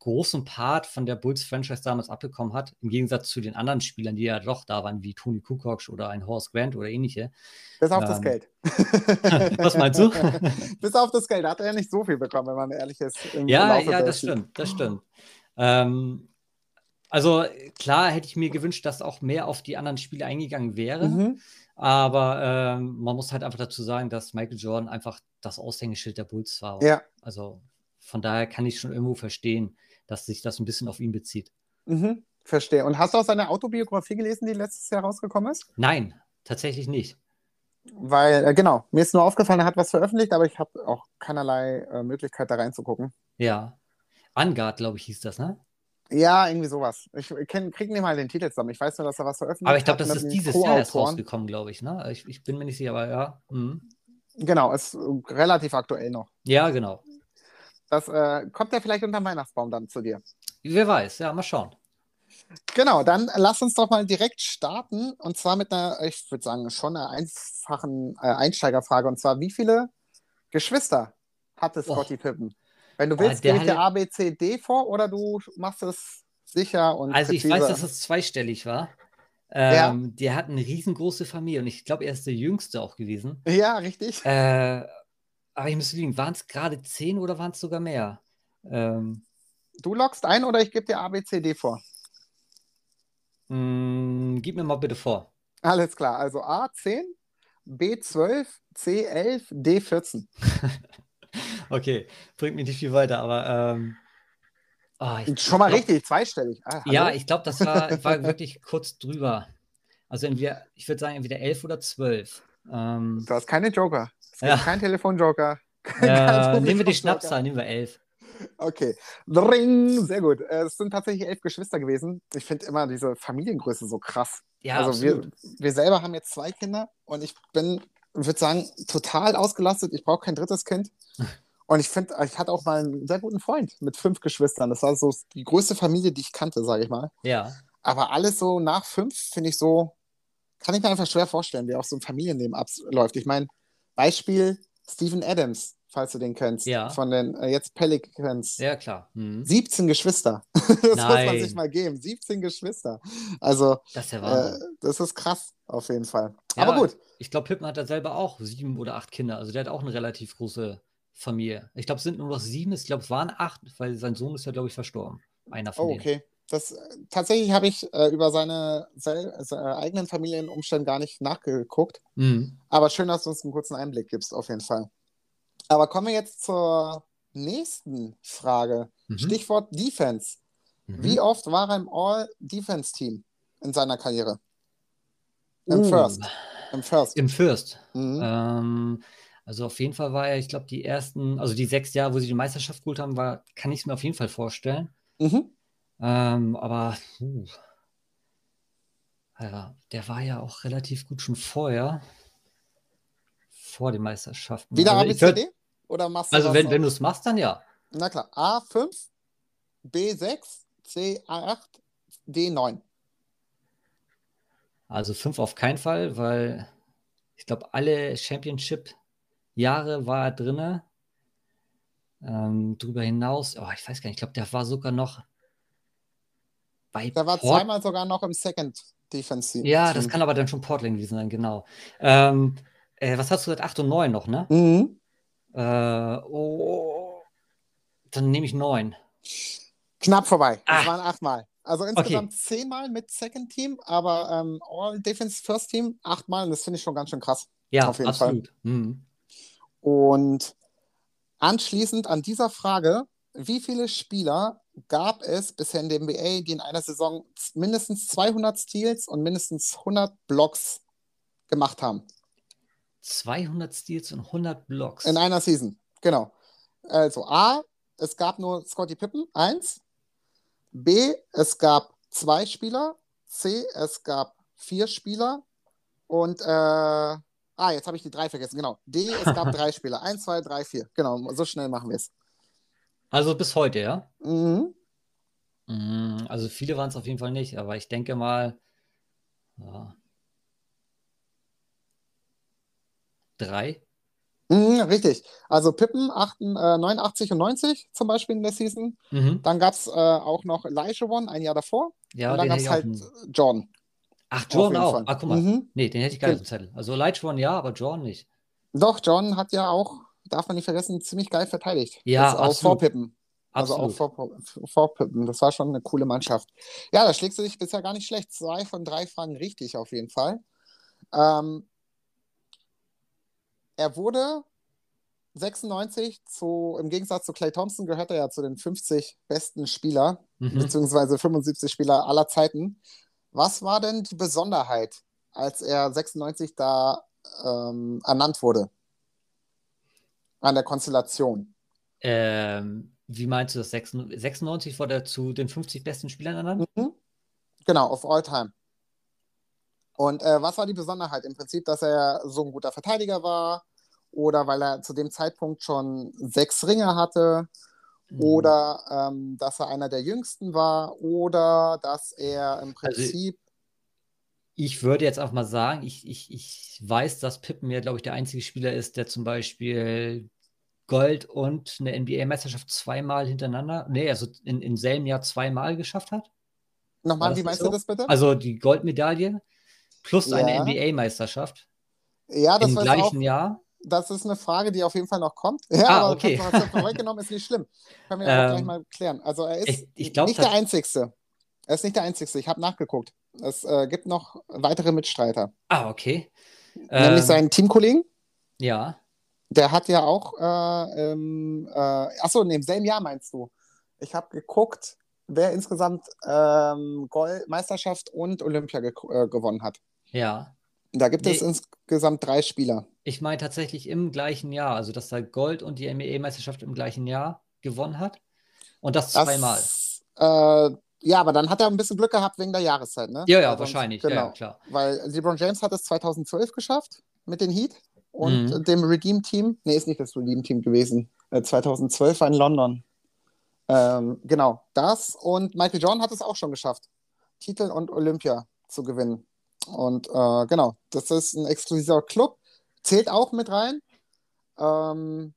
großen Part von der Bulls-Franchise damals abbekommen hat, im Gegensatz zu den anderen Spielern, die ja doch da waren, wie Tony Kukoc oder ein Horace Grant oder ähnliche. Bis auf das Ähm, Geld. [LAUGHS] Was meinst du? [LAUGHS] Bis auf das Geld. Da hat er ja nicht so viel bekommen, wenn man ehrlich ist. Ja, ja, das stimmt, das stimmt. Ähm, also klar hätte ich mir gewünscht, dass auch mehr auf die anderen Spiele eingegangen wäre. Mhm. Aber ähm, man muss halt einfach dazu sagen, dass Michael Jordan einfach das Aushängeschild der Bulls war. Ja. Also von daher kann ich schon irgendwo verstehen, dass sich das ein bisschen auf ihn bezieht. Mhm. Verstehe. Und hast du auch seine Autobiografie gelesen, die letztes Jahr rausgekommen ist? Nein, tatsächlich nicht. Weil, äh, genau, mir ist nur aufgefallen, er hat was veröffentlicht, aber ich habe auch keinerlei äh, Möglichkeit, da reinzugucken. Ja. Angard, glaube ich, hieß das, ne? Ja, irgendwie sowas. Ich kenn, krieg nicht mal den Titel zusammen. Ich weiß nur, dass er was veröffentlicht Aber ich glaube, hat das ist dieses Jahr erst rausgekommen, glaube ich, ne? Ich, ich bin mir nicht sicher, aber ja. Mhm. Genau, ist äh, relativ aktuell noch. Ja, genau. Das äh, kommt ja vielleicht unter dem Weihnachtsbaum dann zu dir. Wer weiß, ja, mal schauen. Genau, dann lass uns doch mal direkt starten. Und zwar mit einer, ich würde sagen, schon einer einfachen äh, Einsteigerfrage. Und zwar, wie viele Geschwister hatte Oh. Scottie Pippen? Wenn du Ah, willst, der gebe ich dir A, B, C, D vor oder du machst es sicher und Also ich präzise. weiß, dass es zweistellig war. Ja. Ähm, Der hat eine riesengroße Familie und ich glaube, er ist der Jüngste auch gewesen. Ja, richtig. Äh, aber ich müsste liegen, waren es gerade zehn oder waren es sogar mehr? Ähm, Du loggst ein oder ich gebe dir A, B, C, D vor. mh, gib mir mal bitte vor. Alles klar. Also A, 10, B, 12, C, 11, D, 14. [LAUGHS] Okay, bringt mich nicht viel weiter, aber ähm, ah, ich, Schon mal glaub- richtig, zweistellig. Ah, Ja, ich glaube, das war, war wirklich kurz drüber. Also entweder, ich würde sagen, entweder elf oder zwölf. Ähm, Du hast keine Joker. Es gibt Ja. [LAUGHS] kein Telefonjoker. äh, nehmen wir die. Schnapszahl, nehmen wir elf. Okay. Ring, sehr gut. Äh, Es sind tatsächlich elf Geschwister gewesen. Ich finde immer diese Familiengröße so krass. Ja, also wir, absolut. wir selber haben jetzt zwei Kinder und ich bin, würde sagen, total ausgelastet. Ich brauche kein drittes Kind. [LAUGHS] Und ich finde, ich hatte auch mal einen sehr guten Freund mit fünf Geschwistern. Das war so die größte Familie, die ich kannte, sage ich mal. Ja, Aber alles so nach fünf finde ich so, kann ich mir einfach schwer vorstellen, wie auch so ein Familienleben abläuft. Ich meine, Beispiel Steven Adams, falls du den kennst, Ja. von den äh, jetzt Pelicans. ja, klar. Mhm. 17 Geschwister. [LAUGHS] das muss man Nein. sich mal geben. 17 Geschwister. Also, Das ist ja äh, das ist krass, auf jeden Fall. Ja, Aber gut. Ich glaube, Pippen hat da selber auch sieben oder acht Kinder. Also der hat auch eine relativ große Familie. Ich glaube, es sind nur noch sieben. Ich glaube, es waren acht, weil sein Sohn ist ja, glaube ich, verstorben. Einer von Oh, denen. okay. Das, äh, tatsächlich habe ich äh, über seine, seine eigenen Familienumstände gar nicht nachgeguckt. Mhm. Aber schön, dass du uns einen kurzen Einblick gibst, auf jeden Fall. Aber kommen wir jetzt zur nächsten Frage. Mhm. Stichwort Defense. Mhm. Wie oft war er im All-Defense-Team in seiner Karriere? Im Uh, First. Im First. Im First. Mhm. Ähm, also auf jeden Fall war er, ich glaube, die ersten, also die sechs Jahre, wo sie die Meisterschaft geholt haben, war, kann ich es mir auf jeden Fall vorstellen. Mhm. Ähm, aber puh. Ja, der war ja auch relativ gut schon vorher. Vor den Meisterschaften. Wieder also ABCD? Oder machst du also wenn, wenn du es machst, dann ja. Na klar. A5, B6, C8, D9. Also fünf auf keinen Fall, weil ich glaube, alle Championship-Jahre war er drinne. Ähm, drüber hinaus, oh, ich weiß gar nicht, ich glaube, der war sogar noch bei Der war Port- zweimal sogar noch im Second Defense Team. Ja, das kann aber dann schon Portland gewesen sein, genau. Ähm, äh, was hast du gesagt? 8 und 9 noch, ne? Mhm. Äh, oh, dann nehme ich 9. Knapp vorbei. Das Ah. waren achtmal. Also insgesamt zehnmal mit Second Team, aber ähm, All Defense First Team achtmal und das finde ich schon ganz schön krass. Ja, Auf jeden absolut. Mhm. Und anschließend an dieser Frage, wie viele Spieler gab es bisher in der NBA, die in einer Saison mindestens 200 Steals und mindestens 100 Blocks gemacht haben? 200 Steals und 100 Blocks. In einer Season, genau. Also A, es gab nur Scottie Pippen, eins. B, es gab zwei Spieler. C, es gab vier Spieler. Und, äh, ah, jetzt habe ich die drei vergessen, genau. D, es gab [LAUGHS] drei Spieler. Eins, zwei, drei, vier. Genau, so schnell machen wir es. Also bis heute, ja? Mhm. Mhm, Also viele waren es auf jeden Fall nicht, aber ich denke mal, ja, drei. Mhm, richtig. Also Pippen 8, äh, 89 und 90 zum Beispiel in der Season. Mhm. Dann gab es äh, auch noch Elijah One ein Jahr davor. Ja, und dann gab es halt Jordan. Ach, Jordan auch. Fall. Ah, guck mal. Mhm. Nee, den hätte ich gar nicht im Zettel. Also One ja, aber Jordan nicht. Doch, Jordan hat ja auch, darf man nicht vergessen, ziemlich geil verteidigt. Ja, auch vor absolut. Pippen. Also auch vor, vor Pippen. Das war schon eine coole Mannschaft. Ja, da schlägst du dich bisher gar nicht schlecht. Zwei von drei Fragen richtig auf jeden Fall. Ähm, er wurde 96 zu, im Gegensatz zu Clay Thompson gehört er ja zu den 50 besten Spieler, Mhm. beziehungsweise 75 Spieler aller Zeiten. Was war denn die Besonderheit, als er 96 da ähm, ernannt wurde? An der Konstellation. Ähm, wie meinst du das? 96 96 wurde er zu den 50 besten Spielern ernannt? Mhm. Genau, auf All Time. Und äh, was war die Besonderheit? Im Prinzip, dass er so ein guter Verteidiger war oder weil er zu dem Zeitpunkt schon sechs Ringe hatte Mhm. oder ähm, dass er einer der jüngsten war oder dass er im Also- Prinzip, Ich würde jetzt auch mal sagen, ich, ich, ich weiß, dass Pippen ja, glaube ich, der einzige Spieler ist, der zum Beispiel Gold und eine NBA-Meisterschaft zweimal hintereinander, nee, also in, im selben Jahr zweimal geschafft hat. nochmal, wie meinst so? du das bitte? Also die Goldmedaille plus eine Ja. NBA-Meisterschaft ja, das im jetzt auch, gleichen Jahr. Das ist eine Frage, die auf jeden Fall noch kommt. Ja, Ah, aber okay. vorweggenommen, ist [LAUGHS] nicht schlimm. Können wir Ähm, gleich mal klären. Also er ist ich- ich glaub, nicht der Einzigste. Er ist nicht der Einzigste. Ich habe nachgeguckt. Es äh, gibt noch weitere Mitstreiter. Ah, okay. Nämlich Ähm, seinen Teamkollegen. ja, Der hat ja auch, äh, ähm, äh, achso, in demselben Jahr meinst du. Ich habe geguckt, wer insgesamt ähm, Gold, Meisterschaft und Olympia ge äh, gewonnen hat. ja. Da gibt es Nee. insgesamt drei Spieler. Ich meine tatsächlich im gleichen Jahr, also dass er Gold und die NBA-Meisterschaft im gleichen Jahr gewonnen hat. Und das Das, zweimal. Äh, ja, aber dann hat er ein bisschen Glück gehabt wegen der Jahreszeit, ne? Ja, ja, sonst- wahrscheinlich. Ja, Genau. ja, klar. Weil LeBron James hat es 2012 geschafft mit den Heat und Mhm. dem Redeem-Team. Nee, ist nicht das Redeem-Team gewesen. Äh, 2012 war in London. Ähm, genau, das. Und Michael Jordan hat es auch schon geschafft, Titel und Olympia zu gewinnen. Und äh, genau, das ist ein exklusiver Club. Zählt auch mit rein. Ähm,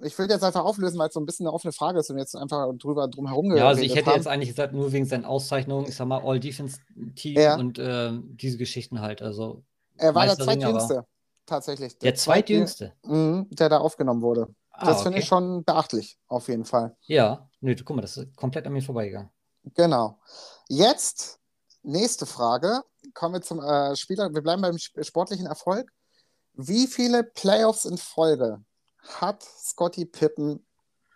ich will jetzt einfach auflösen, weil es so ein bisschen eine offene Frage ist und jetzt einfach drüber drum herum Ja, also ich hätte haben. jetzt eigentlich gesagt, nur wegen seinen Auszeichnungen, ich sag mal, All-Defense-Team Ja. und ähm, diese Geschichten halt. Also Er war der zweitjüngste, tatsächlich. der zweitjüngste. Mhm, der da aufgenommen wurde. Ah, das finde okay. ich schon beachtlich, auf jeden Fall. Ja, nö, guck mal, das ist komplett an mir vorbeigegangen. Genau. Jetzt, nächste Frage. Kommen wir zum äh, Spieler. Wir bleiben beim sp- sportlichen Erfolg. Wie viele Playoffs in Folge hat Scottie Pippen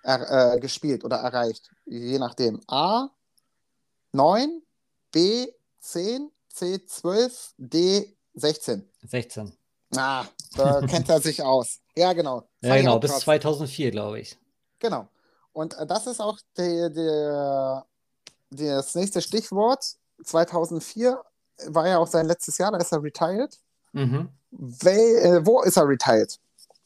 er, äh, gespielt oder erreicht? Je nachdem. A. 9, B 10, C 12, D 16. 16. Ah, da [LAUGHS] kennt er sich aus. Ja, genau. Ja, genau, bis krass. 2004, glaube ich. Genau. Und äh, das ist auch der, der, das nächste Stichwort. 2004 war ja auch sein letztes Jahr, da ist er retired. Mhm. Wel, äh, wo ist er retired?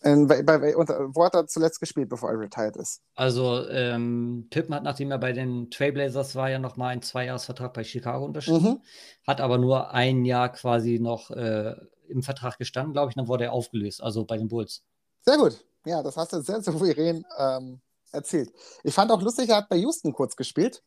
In, bei, bei, wo hat er zuletzt gespielt, bevor er retired ist? Also, ähm, Pippen hat, nachdem er bei den Trailblazers war, ja nochmal einen Zweijahresvertrag bei Chicago unterschrieben. Mhm. Hat aber nur ein Jahr quasi noch äh, im Vertrag gestanden, glaube ich. Dann wurde er aufgelöst, also bei den Bulls. Sehr gut. Ja, das hast du sehr souverän ähm, erzählt. Ich fand auch lustig, er hat bei Houston kurz gespielt.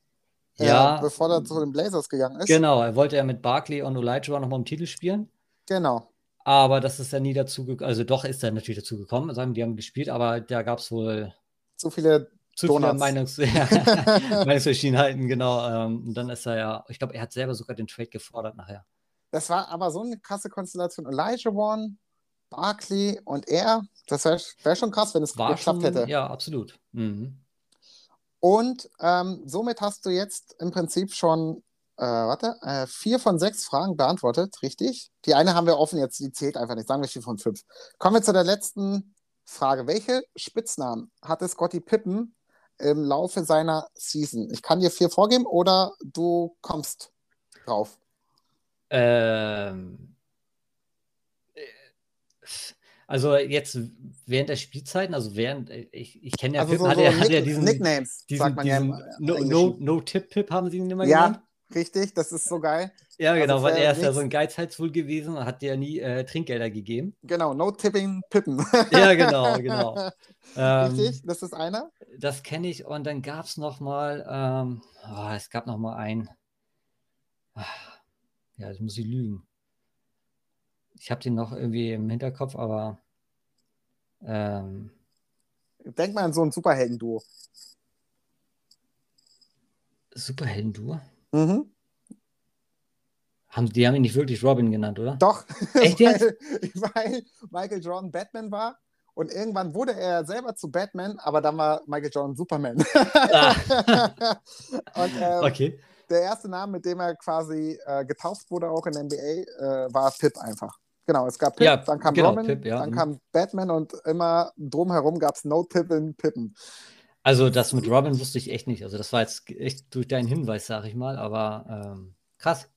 Ja. Äh, bevor er zu den Blazers gegangen ist. Genau, er wollte ja mit Barkley und Elijah nochmal um Titel spielen. Genau. Aber das ist ja nie dazu gekommen. Also, doch ist er natürlich dazu gekommen. Sagen, die haben gespielt, aber da gab es wohl Zu viele. zu viele. Meinungs [LAUGHS] [LAUGHS] Meinungsverschiedenheiten, genau. Ähm, und dann ist er ja, ich glaube, er hat selber sogar den Trade gefordert nachher. Das war aber so eine krasse Konstellation. Elijah One, Barkley und er. Das wäre wär schon krass, wenn es War geklappt schon, hätte. ja, absolut. Mhm. Und ähm, somit hast du jetzt im Prinzip schon, äh, warte, äh, vier von sechs Fragen beantwortet, richtig? Die eine haben wir offen jetzt, die zählt einfach nicht. Sagen wir vier von fünf. Kommen wir zu der letzten Frage. Welche Spitznamen hatte Scotty Pippen im Laufe seiner Season? Ich kann dir vier vorgeben oder du kommst drauf. Ähm, äh, also jetzt während der Spielzeiten, also während, äh, ich, ich kenne ja Also Pippen, so, hat so er, hat Nick er diesen, Nicknames, diesen, sagt man ja diesen im no, no, no Tip Pip haben sie ihn immer Ja, genannt. richtig, das ist so geil. Ja, Also genau, weil für er ist ja so ein Geizhals gewesen und hat ja nie äh, Trinkgelder gegeben. Genau, No Tipping Pippen. Ja, genau, genau. [LAUGHS] Ähm, Richtig, das ist einer. Das kenne ich und dann gab es noch mal, ähm, oh, es gab noch mal ein, ah, ja, jetzt muss ich lügen. Ich habe den noch irgendwie im Hinterkopf, aber ähm, Denk mal an so ein Superhelden-Duo. Superhelden-Duo? Mhm. Haben, die haben ihn nicht wirklich Robin genannt, oder? Doch. [LAUGHS] Echt jetzt? [LAUGHS] weil, weil Michael Jordan Batman war und irgendwann wurde er selber zu Batman, aber dann war Michael Jordan Superman. Ah, [LAUGHS] und ähm, okay. der erste Name, mit dem er quasi äh, getauft wurde, auch in der NBA, äh, war Pip einfach. Genau, es gab Pip, Ja, dann kam genau, Robin, Pip, ja. dann Mhm. kam Batman und immer drumherum gab es No Pippen Pippen. Also das mit Robin wusste ich echt nicht. Also das war jetzt echt durch deinen Hinweis, sag ich mal, aber ähm, krass.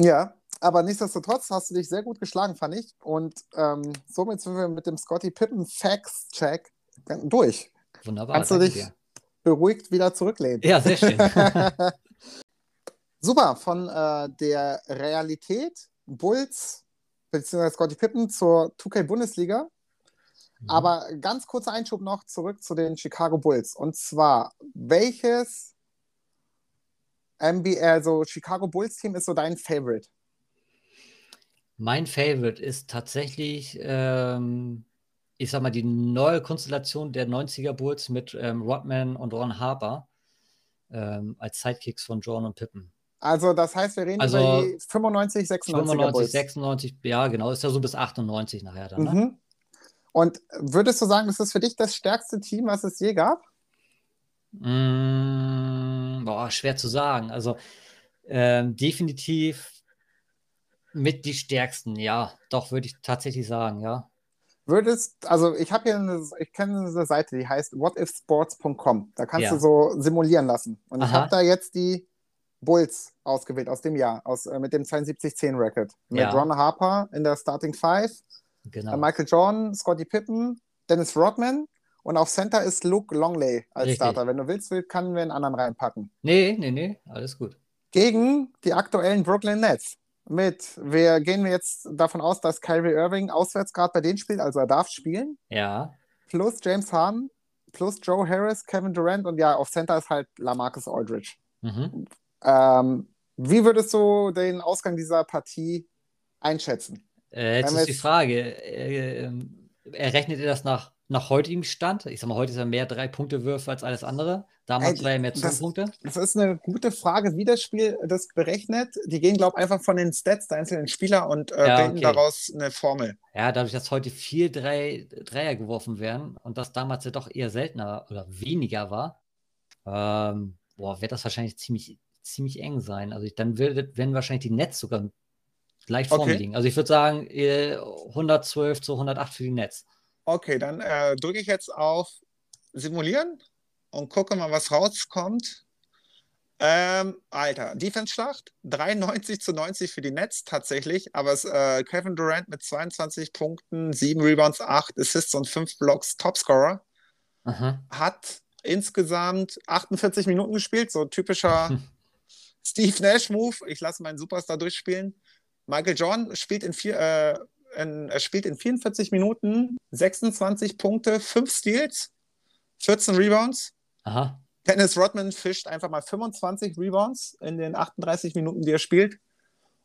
Ja, aber nichtsdestotrotz hast du dich sehr gut geschlagen, fand ich. Und ähm, somit sind wir mit dem Scotty Pippen Facts Check durch. Wunderbar. Kannst du dich dir. beruhigt wieder zurücklehnen. Ja, sehr schön. [LAUGHS] Super, von äh, der Realität Bulls bzw. Scotty Pippen zur 2K Bundesliga. Mhm. Aber ganz kurzer Einschub noch zurück zu den Chicago Bulls. Und zwar, welches NBA, also Chicago Bulls Team ist so dein Favorite? Mein Favorite ist tatsächlich, ähm, ich sag mal, die neue Konstellation der 90er Bulls mit ähm, Rodman und Ron Harper ähm, als Sidekicks von Jordan und Pippen. Also, das heißt, wir reden Also, über die 95, 96er 95, Bulls. 96, ja, genau, ist ja so bis 98 nachher dann. Ne? Mhm. Und würdest du sagen, das ist für dich das stärkste Team, was es je gab? Mm, boah, schwer zu sagen. Also ähm, definitiv mit die stärksten, ja, doch, würde ich tatsächlich sagen, ja. Würdest, also ich habe hier eine, ich kenne eine Seite, die heißt whatifsports.com. Da kannst Ja. du so simulieren lassen. Und ich Aha. habe da jetzt die Bulls ausgewählt aus dem Jahr, aus, äh, mit dem 72-10 Record. Mit Ja. Ron Harper in der Starting Five, Genau. äh, Michael Jordan, Scottie Pippen, Dennis Rodman und auf Center ist Luke Longley als Richtig. Starter. Wenn du willst, will- können wir einen anderen reinpacken. Nee, nee, nee, alles gut. Gegen die aktuellen Brooklyn Nets. Mit, wir gehen jetzt davon aus, dass Kyrie Irving auswärts gerade bei denen spielt, also er darf spielen. Ja, plus James Harden, plus Joe Harris, Kevin Durant und ja, auf Center ist halt Lamarcus Aldridge. mhm. Ähm, wie würdest du den Ausgang dieser Partie einschätzen? Äh, jetzt ist die Frage, äh, ähm, errechnet ihr das nach, nach heutigem Stand? Ich sag mal, heute ist er mehr Drei-Punkte-Würfe als alles andere. Damals Ey, war er mehr das- Zwei-Punkte. Das ist eine gute Frage, wie das Spiel das berechnet. Die gehen, glaube ich, einfach von den Stats der einzelnen Spieler und äh, Ja, bilden okay. daraus eine Formel. Ja, dadurch, dass heute vier drei, Dreier geworfen werden und das damals ja doch eher seltener oder weniger war, ähm, boah, wird das wahrscheinlich ziemlich, ziemlich eng sein. Also ich, dann wird, werden wahrscheinlich die Nets sogar leicht vor mir Okay. liegen. Also ich würde sagen, äh, 112 zu 108 für die Nets. Okay, dann äh, drücke ich jetzt auf Simulieren und gucke mal, was rauskommt. Ähm, Alter, Defense-Schlacht, 93 zu 90 für die Nets tatsächlich, aber es, äh, Kevin Durant mit 22 Punkten, 7 Rebounds, 8 Assists und 5 Blocks, Topscorer, Aha. hat insgesamt 48 Minuten gespielt, so typischer [LAUGHS] Steve Nash-Move. Ich lasse meinen Superstar durchspielen. Michael Jordan spielt in, vier, äh, in, er spielt in 44 Minuten 26 Punkte, 5 Steals, 14 Rebounds. Aha. Dennis Rodman fischt einfach mal 25 Rebounds in den 38 Minuten, die er spielt.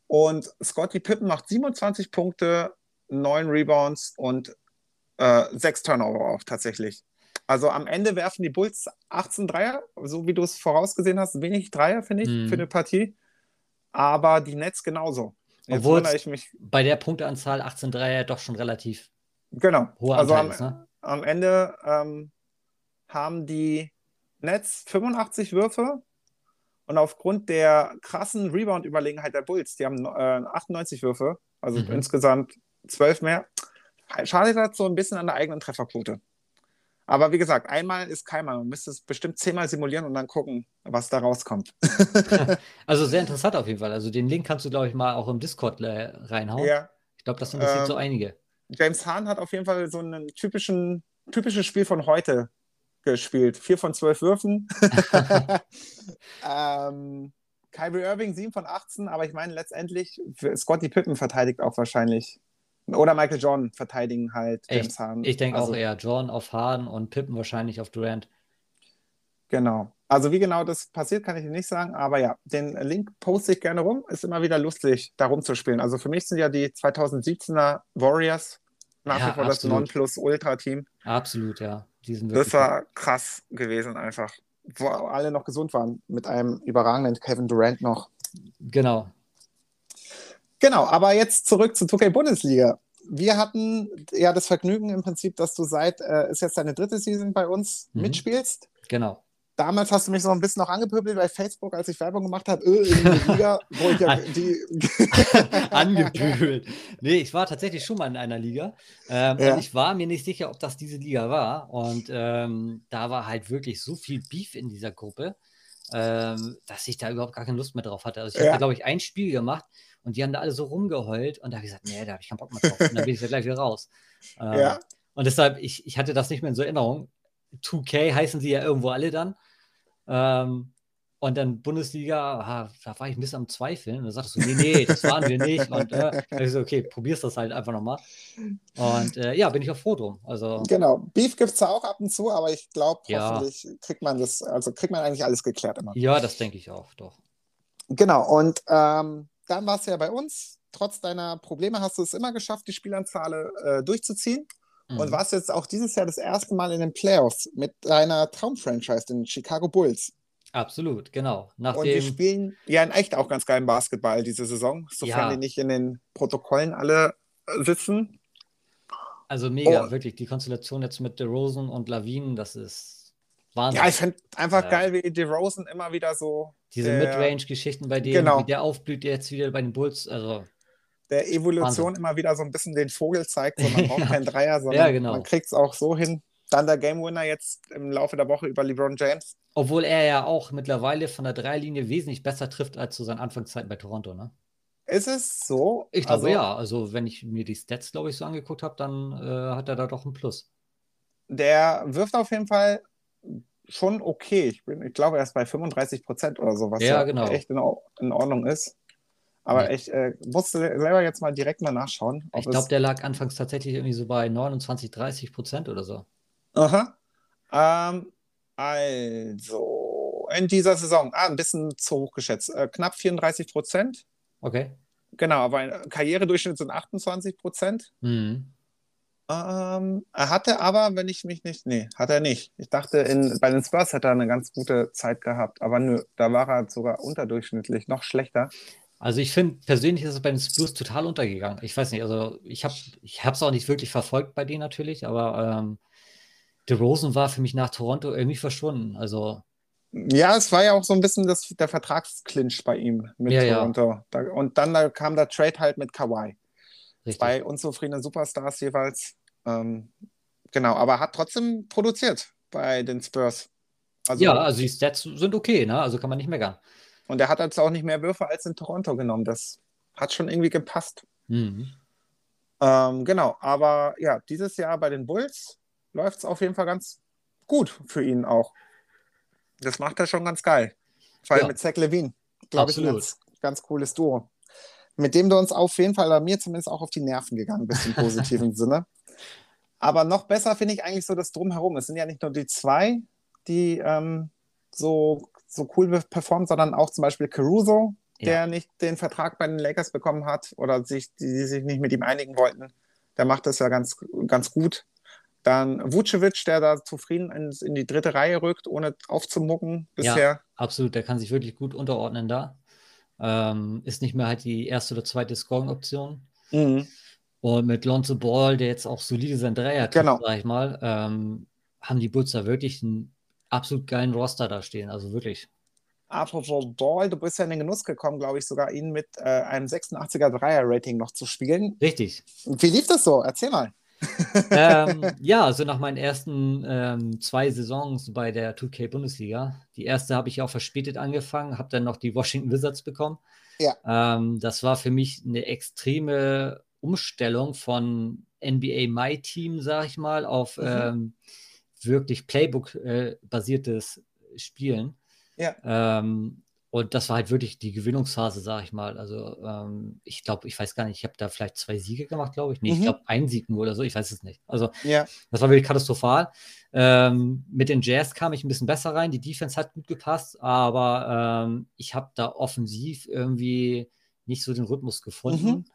Und Scottie Pippen macht 27 Punkte, 9 Rebounds und äh, 6 Turnover auch tatsächlich. Also am Ende werfen die Bulls 18 Dreier, so wie du es vorausgesehen hast. Wenig Dreier, finde ich, Mhm. für eine Partie. Aber die Nets genauso. Jetzt Obwohl ich mich. Bei der Punkteanzahl 18 Dreier doch schon relativ Genau. hoher Also Anteil am, ist, ne? am Ende ähm, haben die Nets 85 Würfe und aufgrund der krassen Rebound-Überlegenheit der Bulls, die haben äh, 98 Würfe, also Mhm. insgesamt 12 mehr, schadet das so ein bisschen an der eigenen Trefferquote. Aber wie gesagt, einmal ist keinmal. Man müsste es bestimmt zehnmal simulieren und dann gucken, was da rauskommt. [LAUGHS] Also sehr [LAUGHS] interessant auf jeden Fall. Also den Link kannst du, glaube ich, mal auch im Discord äh, reinhauen. Ja, Ich glaube, das interessiert so Ähm, einige. James Hahn hat auf jeden Fall so ein typisches Spiel von heute gespielt. Vier von zwölf Würfen. [LAUGHS] ähm, Kyrie Irving, 7 von 18, aber ich meine letztendlich, für Scottie Pippen verteidigt auch wahrscheinlich. Oder Michael Jordan verteidigen halt Ich- James Hahn. Ich denke also, auch eher Jordan auf Harden und Pippen wahrscheinlich auf Durant. Genau. Also wie genau das passiert, kann ich dir nicht sagen, aber ja, den Link poste ich gerne rum. Ist immer wieder lustig, da rumzuspielen. Also für mich sind ja die 2017er Warriors nach Ja, wie vor das absolut. Nonplus-Ultra-Team. Absolut, ja. Das war krass gewesen einfach. Wo alle noch gesund waren, mit einem überragenden Kevin Durant noch. Genau. Genau, aber jetzt zurück zur 2K Bundesliga. Wir hatten ja das Vergnügen im Prinzip, dass du seit, äh, ist jetzt deine dritte Season bei uns, Mhm. mitspielst. Genau. Damals hast du mich so ein bisschen noch angepöbelt bei Facebook, als ich Werbung gemacht habe, äh, in der [LAUGHS] Liga, wo ich ja die. [LAUGHS] Angepöbelt. Nee, ich war tatsächlich schon mal in einer Liga. Ähm, Ja. Und ich war mir nicht sicher, ob das diese Liga war. Und ähm, da war halt wirklich so viel Beef in dieser Gruppe, ähm, dass ich da überhaupt gar keine Lust mehr drauf hatte. Also ich Ja. hatte, glaube ich, ein Spiel gemacht und die haben da alle so rumgeheult und da habe ich gesagt, nee, da habe ich keinen Bock mehr drauf. Und dann bin ich ja gleich wieder raus. [LAUGHS] Ähm, Ja. Und deshalb, ich, ich hatte das nicht mehr in so Erinnerung. 2K heißen sie ja irgendwo alle dann. Ähm, und dann Bundesliga, aha, da war ich ein bisschen am Zweifeln. Und dann sagtest du, nee, nee, das waren wir nicht. [LAUGHS] Und äh, da ich so, okay, probierst das halt einfach nochmal. Und äh, ja, bin ich auch froh drum. Also, Genau, Beef gibt es auch ab und zu, aber ich glaube, Ja. hoffentlich kriegt man das, also kriegt man eigentlich alles geklärt immer. ja, das denke ich auch, doch. Genau, und ähm, dann warst du ja bei uns. Trotz deiner Probleme hast du es immer geschafft, die Spielanzahl äh, durchzuziehen. Und Mhm. warst jetzt auch dieses Jahr das erste Mal in den Playoffs mit deiner Traumfranchise, den Chicago Bulls. Absolut, genau. Und die Nachdem, spielen ja in echt auch ganz geilen Basketball diese Saison, sofern Ja. die nicht in den Protokollen alle äh, sitzen. also mega, Oh. wirklich, die Konstellation jetzt mit DeRozan und Lawinen, das ist Wahnsinn. Ja, ich finde einfach Ja. geil, wie DeRozan immer wieder so Diese Midrange-Geschichten bei denen, Genau. wie der aufblüht jetzt wieder bei den Bulls. Also, der Evolution Wahnsinn. immer wieder so ein bisschen den Vogel zeigt. So, man braucht [LAUGHS] keinen Dreier, sondern Ja, genau. man kriegt es auch so hin. Dann der Game Winner jetzt im Laufe der Woche über LeBron James. obwohl er ja auch mittlerweile von der Dreilinie wesentlich besser trifft als zu seinen Anfangszeiten bei Toronto, ne? Ist es so? Ich glaube Also, ja. Also, wenn ich mir die Stats, glaube ich, so angeguckt habe, dann äh, hat er da doch ein Plus. Der wirft auf jeden Fall schon okay. Ich, bin, ich glaube, er ist bei 35 Prozent oder so, was Ja, ja, genau. echt in, in Ordnung ist. Aber Nee. ich äh, musste selber jetzt mal direkt mal nachschauen. Ich glaube, der lag anfangs tatsächlich irgendwie so bei 29, 30 Prozent oder so. Aha. Ähm, also, in dieser Saison, ah, ein bisschen zu hoch geschätzt. Äh, knapp 34 Prozent. Okay. Genau, aber ein Karrieredurchschnitt sind 28 Prozent. Mhm. Ähm, er hatte aber, wenn ich mich nicht, nee, hat er nicht. Ich dachte, in, bei den Spurs hätte er eine ganz gute Zeit gehabt, aber nö, da war er sogar unterdurchschnittlich, noch schlechter. Also ich finde, persönlich ist es bei den Blues total untergegangen. Ich weiß nicht, also ich habe ich es auch nicht wirklich verfolgt bei denen natürlich, aber ähm, DeRozan war für mich nach Toronto irgendwie verschwunden. Also Ja, es war ja auch so ein bisschen das, der Vertragsclinch bei ihm mit Ja, ja. Toronto. Da, und dann da kam der Trade halt mit Kawhi. Richtig. Zwei unzufriedene Superstars jeweils. Ähm, genau, aber hat trotzdem produziert bei den Spurs. Also, ja, also die Stats sind okay, ne? Also kann man nicht meckern. Und er hat jetzt auch nicht mehr Würfe als in Toronto genommen. Das hat schon irgendwie gepasst. Mhm. Ähm, genau, aber ja, dieses Jahr bei den Bulls läuft es auf jeden Fall ganz gut für ihn auch. Das macht er schon ganz geil. Vor allem Ja. mit Zach Levine. Glaube ich, ein ganz, ganz cooles Duo. Mit dem du uns auf jeden Fall, oder mir zumindest auch auf die Nerven gegangen bist im positiven [LAUGHS] Sinne. Aber noch besser finde ich eigentlich so das Drumherum. Es sind ja nicht nur die zwei, die ähm, so, so cool performen, sondern auch zum Beispiel Caruso, der Ja. nicht den Vertrag bei den Lakers bekommen hat oder sich, die, die sich nicht mit ihm einigen wollten. Der macht das ja ganz, ganz gut. Dann Vucevic, der da zufrieden in, in die dritte Reihe rückt, ohne aufzumucken bisher. Ja, absolut. Der kann sich wirklich gut unterordnen da. Ähm, ist nicht mehr halt die erste oder zweite Scoring-Option. Mhm. Und mit Lonzo Ball, der jetzt auch solide sein Dreier trifft, Genau. sag ich mal, ähm, haben die da wirklich einen absolut geilen Roster da stehen. Also wirklich. Apropos Ball, du bist ja in den Genuss gekommen, glaube ich, sogar ihn mit äh, einem 86er Dreier-Rating noch zu spielen. Richtig. Wie lief das so? Erzähl mal. ähm, [LAUGHS] ja, also nach meinen ersten ähm, zwei Saisons bei der 2K-Bundesliga. Die erste habe ich auch verspätet angefangen, habe dann noch die Washington Wizards bekommen. Ja. Ähm, das war für mich eine extreme Umstellung von NBA My Team, sag ich mal, auf Mhm. ähm, wirklich Playbook-basiertes Spielen. Ja. Ähm, und das war halt wirklich die Gewinnungsphase, sag ich mal. Also ähm, ich glaube, ich weiß gar nicht, ich habe da vielleicht zwei Siege gemacht, glaube ich. Nee, ich Mhm. glaube, ein Sieg nur oder so, ich weiß es nicht. Also Ja. das war wirklich katastrophal. Ähm, mit den Jazz kam ich ein bisschen besser rein. Die Defense hat gut gepasst, aber ähm, ich habe da offensiv irgendwie nicht so den Rhythmus gefunden. Mhm.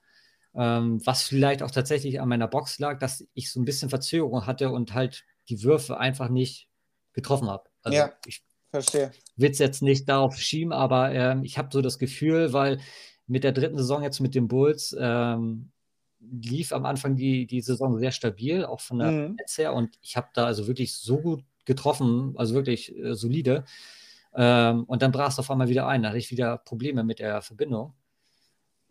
Ähm, was vielleicht auch tatsächlich an meiner Box lag, dass ich so ein bisschen Verzögerung hatte und halt die Würfe einfach nicht getroffen habe. Also Ja. ich Verstehe. will es jetzt nicht darauf schieben, aber ähm, ich habe so das Gefühl, weil mit der dritten Saison jetzt mit den Bulls ähm, lief am Anfang die, die Saison sehr stabil, auch von der Mhm. Netz her. Und ich habe da also wirklich so gut getroffen, also wirklich äh, solide. Ähm, und dann brach es auf einmal wieder ein. Da hatte ich wieder Probleme mit der Verbindung.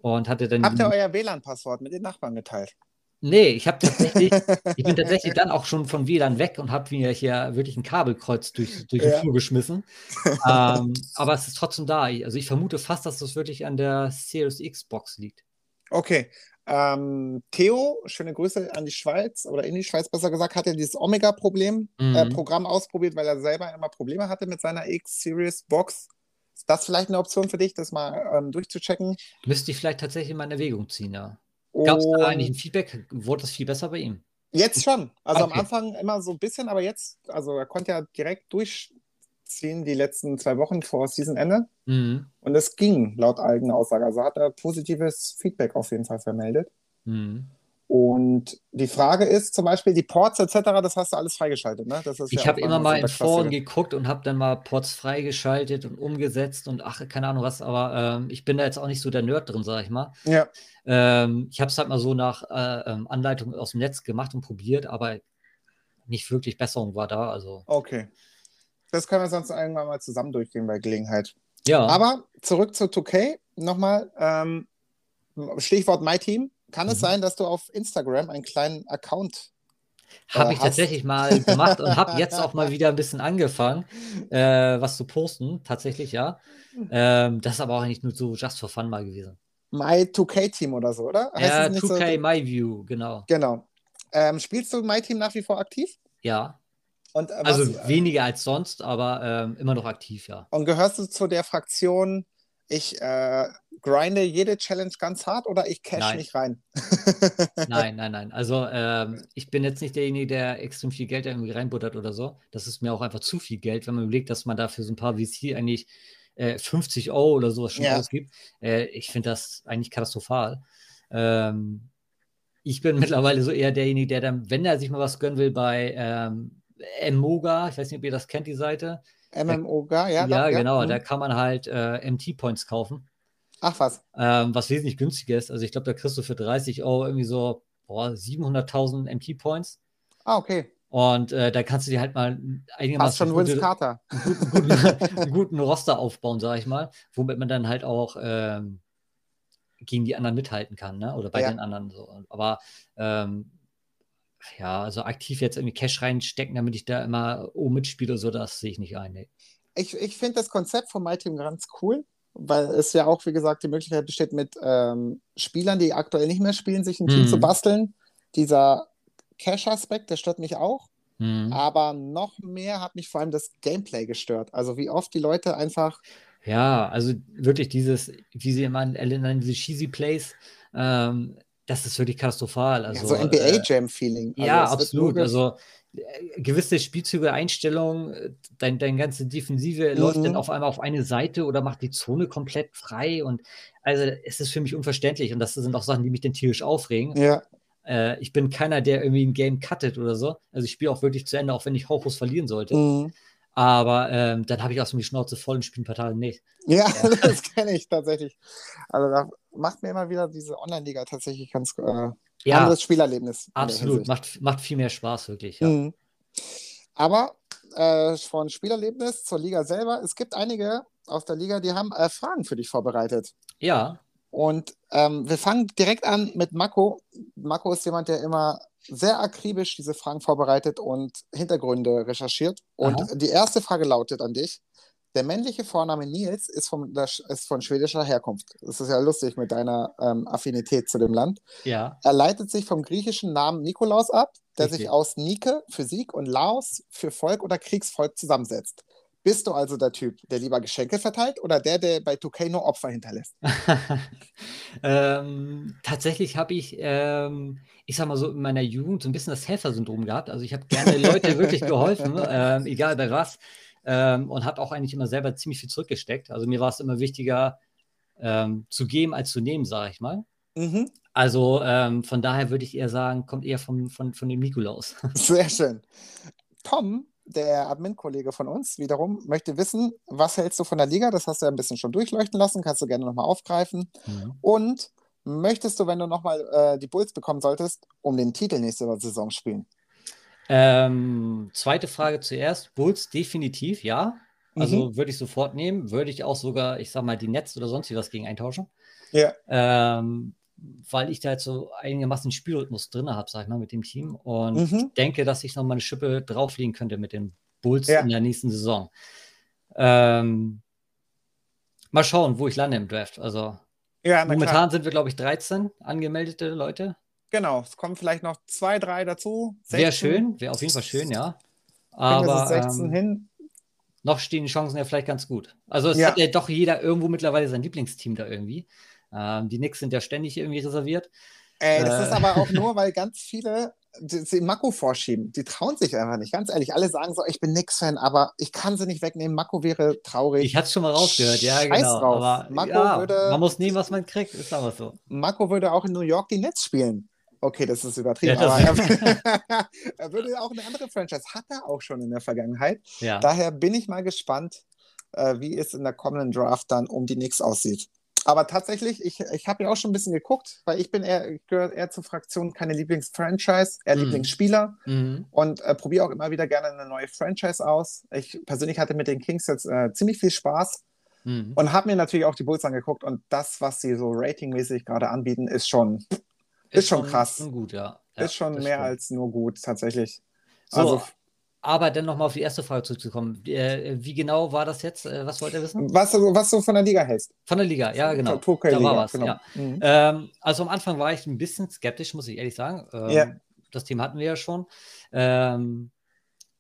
Und hatte dann. Habt ihr euer WLAN-Passwort mit den Nachbarn geteilt? Nee, ich habe tatsächlich, [LAUGHS] ich bin tatsächlich dann auch schon von WLAN weg und habe mir hier wirklich ein Kabelkreuz durch, durch Ja. den Flur geschmissen. [LAUGHS] ähm, aber es ist trotzdem da. Also ich vermute fast, dass das wirklich an der Series X-Box liegt. Okay. Ähm, Theo, schöne Grüße an die Schweiz oder in die Schweiz besser gesagt, hat ja dieses Omega-Problem Mhm. äh, Programm ausprobiert, weil er selber immer Probleme hatte mit seiner X-Series Box. Ist das vielleicht eine Option für dich, das mal ähm, durchzuchecken? Müsste ich vielleicht tatsächlich mal in Erwägung ziehen, ja. Gab es da eigentlich ein Feedback? Wurde das viel besser bei ihm? Jetzt schon. Also Okay. am Anfang immer so ein bisschen, aber jetzt, also er konnte ja direkt durchziehen die letzten zwei Wochen vor Seasonende. Mhm. Und es ging laut eigener Aussage. Also hat er positives Feedback auf jeden Fall vermeldet. Mhm. Und die Frage ist zum Beispiel, die Ports etc., das hast du alles freigeschaltet, ne? Ich ja habe immer mal in Foren geguckt und habe dann mal Ports freigeschaltet und umgesetzt und ach, keine Ahnung was, aber ähm, ich bin da jetzt auch nicht so der Nerd drin, sag ich mal. Ja, Ähm, ich habe es halt mal so nach äh, ähm, Anleitung aus dem Netz gemacht und probiert, aber nicht wirklich Besserung war da. Also okay. Das können wir sonst irgendwann mal zusammen durchgehen bei Gelegenheit. ja, Aber zurück zu 2K. Nochmal, ähm, Stichwort MyTeam. Kann es Mhm. sein, dass du auf Instagram einen kleinen Account habe äh, ich hast- tatsächlich mal gemacht und habe jetzt auch mal [LAUGHS] wieder ein bisschen angefangen, äh, was zu posten. Tatsächlich, ja. Ähm, das ist aber auch eigentlich nur so just for fun mal gewesen. My 2K-Team oder so, oder? Heißt Ja, es nicht 2K so? My View, genau. Genau. Ähm, spielst du MyTeam nach wie vor aktiv? Ja, Und, äh, also was, weniger als sonst, aber ähm, immer noch aktiv, ja. und gehörst du zu der Fraktion, ich äh, grinde jede Challenge ganz hart oder ich cash Nein. nicht rein? Nein, [LAUGHS] nein, nein. Also ähm, ich bin jetzt nicht derjenige, der extrem viel Geld irgendwie reinbuttert oder so. Das ist mir auch einfach zu viel Geld, wenn man überlegt, dass man dafür so ein paar VC eigentlich äh, 50 Euro oder sowas schon Ja. ausgibt. Äh, ich finde das eigentlich katastrophal. Ähm, ich bin [LAUGHS] mittlerweile so eher derjenige, der dann, wenn er sich mal was gönnen will, bei ähm, Moga, ich weiß nicht, ob ihr das kennt, die Seite. MMO, ja? Ja, doch, genau, hm. da kann man halt äh, MT-Points kaufen. Ach was. ähm, was wesentlich günstiger ist. Also ich glaube, da kriegst du für 30 Euro irgendwie so boah, 700.000 MT-Points. Ah, okay. Und äh, da kannst du dir halt mal einigermaßen schon gute, Carter. einen [LAUGHS] guten, einen guten Roster aufbauen, sage ich mal, womit man dann halt auch ähm, gegen die anderen mithalten kann, ne? Oder bei Ja. den anderen so. Aber ähm, ja, also aktiv jetzt irgendwie Cash reinstecken, damit ich da immer oben mitspiele, so, das sehe ich nicht ein. Nee. Ich, ich finde das Konzept von My Team ganz cool, weil es ja auch, wie gesagt, die Möglichkeit besteht, mit ähm, Spielern, die aktuell nicht mehr spielen, sich ein Team Mhm. zu basteln. Dieser Cash-Aspekt, der stört mich auch. Mhm. Aber noch mehr hat mich vor allem das Gameplay gestört. Also wie oft die Leute einfach, Ja, also wirklich dieses, wie sie immer nennen, diese cheesy Plays, ähm, das ist wirklich katastrophal. Also, ja, so äh, NBA-Jam-Feeling. Also Ja, absolut. Also äh, gewisse Spielzüge, Einstellungen, äh, dein, dein ganze Defensive läuft dann Mhm. auf einmal auf eine Seite oder macht die Zone komplett frei. Und also es ist für mich unverständlich. Und das sind auch Sachen, die mich dann tierisch aufregen. ja, Äh, ich bin keiner, der irgendwie ein Game cuttet oder so. Also ich spiele auch wirklich zu Ende, auch wenn ich hochlos verlieren sollte. mhm. Aber ähm, dann habe ich auch so die Schnauze voll und spiele ein paar Tage nicht. ja, [LAUGHS] das kenne ich tatsächlich. Also da macht mir immer wieder diese Online-Liga tatsächlich ganz äh, Ja, anderes Spielerlebnis. absolut. Macht, macht viel mehr Spaß, wirklich. Ja. Mhm. Aber äh, von Spielerlebnis zur Liga selber, es gibt einige aus der Liga, die haben äh, Fragen für dich vorbereitet. ja. Und ähm, wir fangen direkt an mit Mako. Mako ist jemand, der immer sehr akribisch diese Fragen vorbereitet und Hintergründe recherchiert. Und Aha. die erste Frage lautet an dich. Der männliche Vorname Nils ist, vom, ist von schwedischer Herkunft. Das ist ja lustig mit deiner ähm, Affinität zu dem Land. Ja. Er leitet sich vom griechischen Namen Nikolaus ab, der Richtig. sich aus Nike für Sieg und Laos für Volk oder Kriegsvolk zusammensetzt. Bist du also der Typ, der lieber Geschenke verteilt oder der, der bei 2K nur Opfer hinterlässt? [LAUGHS] ähm, tatsächlich habe ich, ähm, ich sag mal so, in meiner Jugend so ein bisschen das Helfersyndrom gehabt. Also ich habe gerne Leute wirklich geholfen, [LAUGHS] ähm, egal bei was. Ähm, und habe auch eigentlich immer selber ziemlich viel zurückgesteckt. Also mir war es immer wichtiger, ähm, zu geben als zu nehmen, sage ich mal. Mhm. Also ähm, von daher würde ich eher sagen, kommt eher vom, von, von dem Nikolaus. [LAUGHS] Sehr schön. Tom, der Admin-Kollege von uns, wiederum möchte wissen, was hältst du von der Liga? Das hast du ja ein bisschen schon durchleuchten lassen, kannst du gerne nochmal aufgreifen. Mhm. Und möchtest du, wenn du nochmal äh, die Bulls bekommen solltest, um den Titel nächste Saison spielen? Ähm, zweite Frage zuerst. Bulls definitiv, ja. Also Mhm. würde ich sofort nehmen. Würde ich auch sogar, ich sag mal, die Netz oder sonst wie was gegen eintauschen. Ja. Ähm, weil ich da jetzt so einigermaßen Spielrhythmus drin habe, sag ich mal, mit dem Team. Und Mhm. denke, dass ich noch mal eine Schippe drauflegen könnte mit den Bulls Ja. in der nächsten Saison. Ähm, mal schauen, wo ich lande im Draft. Also Ja, momentan sind wir, glaube ich, 13 angemeldete Leute. Genau, es kommen vielleicht noch zwei, drei dazu. Wäre 16. schön, wäre auf jeden Fall schön, ja. Aber es 16 ähm, hin. noch stehen die Chancen ja vielleicht ganz gut. Also es Ja. hat ja doch jeder irgendwo mittlerweile sein Lieblingsteam da irgendwie. Ähm, die Knicks sind ja ständig irgendwie reserviert. Ey, das äh, ist aber auch nur, [LAUGHS] weil ganz viele die Mako vorschieben. Die trauen sich einfach nicht. Ganz ehrlich, alle sagen so, ich bin Nix-Fan, aber ich kann sie nicht wegnehmen. Mako wäre traurig. Ich hatte es schon mal rausgehört, ja, Scheiß genau. drauf. Aber Marco ja, würde- man muss nehmen, was man kriegt, ist aber so. Mako würde auch in New York die Nets spielen. Okay, das ist übertrieben, Ja, das- aber [LAUGHS] [LAUGHS] er, würde auch eine andere Franchise, hat er auch schon in der Vergangenheit. Ja. Daher bin ich mal gespannt, äh, wie es in der kommenden Draft dann um die Knicks aussieht. Aber tatsächlich, ich, ich habe ja auch schon ein bisschen geguckt, weil ich bin eher, gehöre eher zur Fraktion keine Lieblingsfranchise, eher Mhm. Lieblingsspieler Mhm. und äh, probiere auch immer wieder gerne eine neue Franchise aus. Ich persönlich hatte mit den Kings jetzt äh, ziemlich viel Spaß Mhm. und habe mir natürlich auch die Bulls angeguckt und das, was sie so ratingmäßig gerade anbieten, ist schon, ist schon krass. Schon gut, ja. ja ist schon mehr stimmt. als nur gut, tatsächlich. So, Also, aber dann nochmal auf die erste Frage zurückzukommen. Äh, wie genau war das jetzt? Äh, was wollt ihr wissen? was, du, was du von der Liga hältst. Von der Liga, ja, genau. Zur 2K-Liga, da war was, genau. ja. Mhm. Ähm, also am Anfang war ich ein bisschen skeptisch, muss ich ehrlich sagen. Ähm, Ja. Das Thema hatten wir ja schon. Ähm,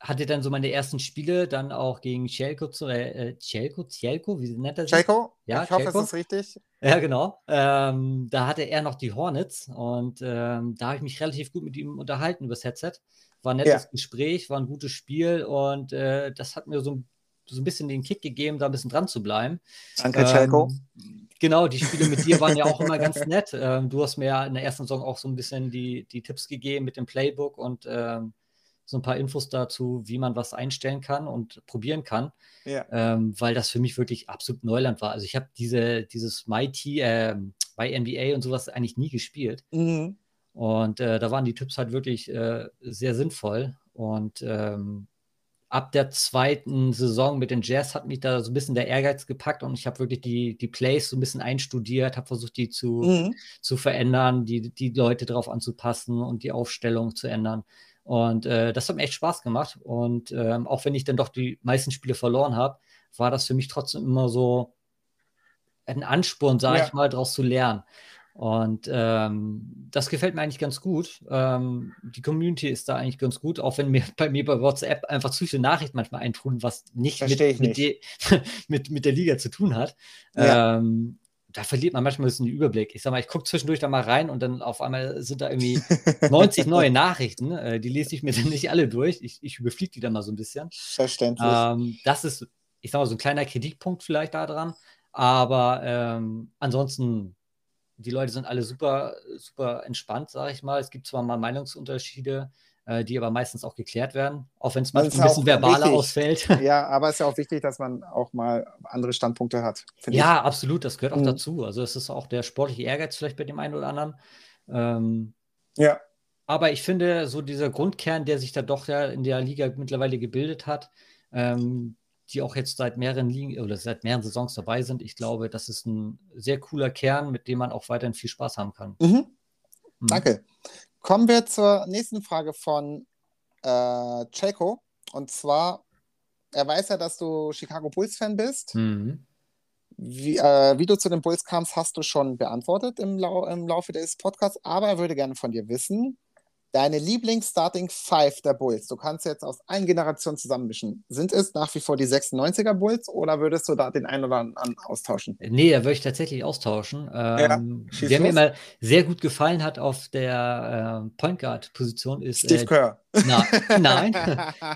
hatte dann so meine ersten Spiele dann auch gegen Cielko zu, äh, Cielko, Cielko, wie nennt er sich? Jaco, Ja, ich hoffe, Jaco. es ist richtig. Ja, genau. Ähm, da hatte er noch die Hornets und ähm, da habe ich mich relativ gut mit ihm unterhalten übers Headset. War ein nettes Ja. Gespräch, war ein gutes Spiel und äh, das hat mir so, ein- so ein bisschen den Kick gegeben, da ein bisschen dran zu bleiben. Danke. Ähm, genau, die Spiele mit dir waren ja auch immer ganz nett. Ähm, du hast mir ja in der ersten Saison auch so ein bisschen die, die Tipps gegeben mit dem Playbook und ähm, so ein paar Infos dazu, wie man was einstellen kann und probieren kann, Ja. ähm, weil das für mich wirklich absolut Neuland war. Also ich habe diese, dieses MyT, ähm, bei NBA und sowas eigentlich nie gespielt. Mhm. Und äh, da waren die Tipps halt wirklich äh, sehr sinnvoll. Und ähm, ab der zweiten Saison mit den Jazz hat mich da so ein bisschen der Ehrgeiz gepackt und ich habe wirklich die, die Plays so ein bisschen einstudiert, habe versucht, die zu, Mhm. zu verändern, die, die Leute darauf anzupassen und die Aufstellung zu ändern. Und äh, das hat mir echt Spaß gemacht. Und ähm, auch wenn ich dann doch die meisten Spiele verloren habe, war das für mich trotzdem immer so ein Ansporn, sage Ja. ich mal, daraus zu lernen. Und ähm, das gefällt mir eigentlich ganz gut. Ähm, die Community ist da eigentlich ganz gut, auch wenn mir [LAUGHS] bei mir bei WhatsApp einfach zu viele Nachrichten manchmal eintrudeln, was nicht, mit, mit, nicht. die- [LAUGHS] mit, mit der Liga zu tun hat. Ja. Ähm, da verliert man manchmal ein bisschen den Überblick. Ich sag mal, ich gucke zwischendurch da mal rein und dann auf einmal sind da irgendwie [LAUGHS] 90 neue Nachrichten. Äh, die lese ich mir dann nicht alle durch. Ich, ich überfliege die dann mal so ein bisschen. Verständlich. Ähm, das ist, ich sag mal, so ein kleiner Kritikpunkt vielleicht daran. Aber ähm, ansonsten, die Leute sind alle super, super entspannt, sage ich mal. Es gibt zwar mal Meinungsunterschiede, die aber meistens auch geklärt werden, auch wenn es manchmal ist ein bisschen verbaler wichtig. ausfällt. [LAUGHS] ja, [LAUGHS] aber es ist ja auch wichtig, dass man auch mal andere Standpunkte hat. Ja, absolut, das gehört auch Mhm. dazu. Also es ist auch der sportliche Ehrgeiz vielleicht bei dem einen oder anderen. Ähm, ich. Ja. aber ich finde, so dieser Grundkern, der sich da doch ja in der Liga mittlerweile gebildet hat, ähm, die auch jetzt seit mehreren Ligen oder seit mehreren Saisons dabei sind, ich glaube, das ist ein sehr cooler Kern, mit dem man auch weiterhin viel Spaß haben kann. Mhm. Mhm. Danke. Kommen wir zur nächsten Frage von äh, Checo. Und zwar, er weiß ja, dass du Chicago Bulls-Fan bist. Mhm. Wie, äh, wie du zu den Bulls kamst, hast du schon beantwortet im, Lau im Laufe des Podcasts, aber er würde gerne von dir wissen, deine Lieblings-Starting Five der Bulls, du kannst jetzt aus allen Generationen zusammenmischen. Sind es nach wie vor die 96er Bulls oder würdest du da den einen oder anderen austauschen? Nee, da würde ich tatsächlich austauschen. Ähm, schieß der mir immer sehr gut gefallen hat auf der ähm, Point Guard-Position ist Steve äh, Kerr. na, [LAUGHS] nein,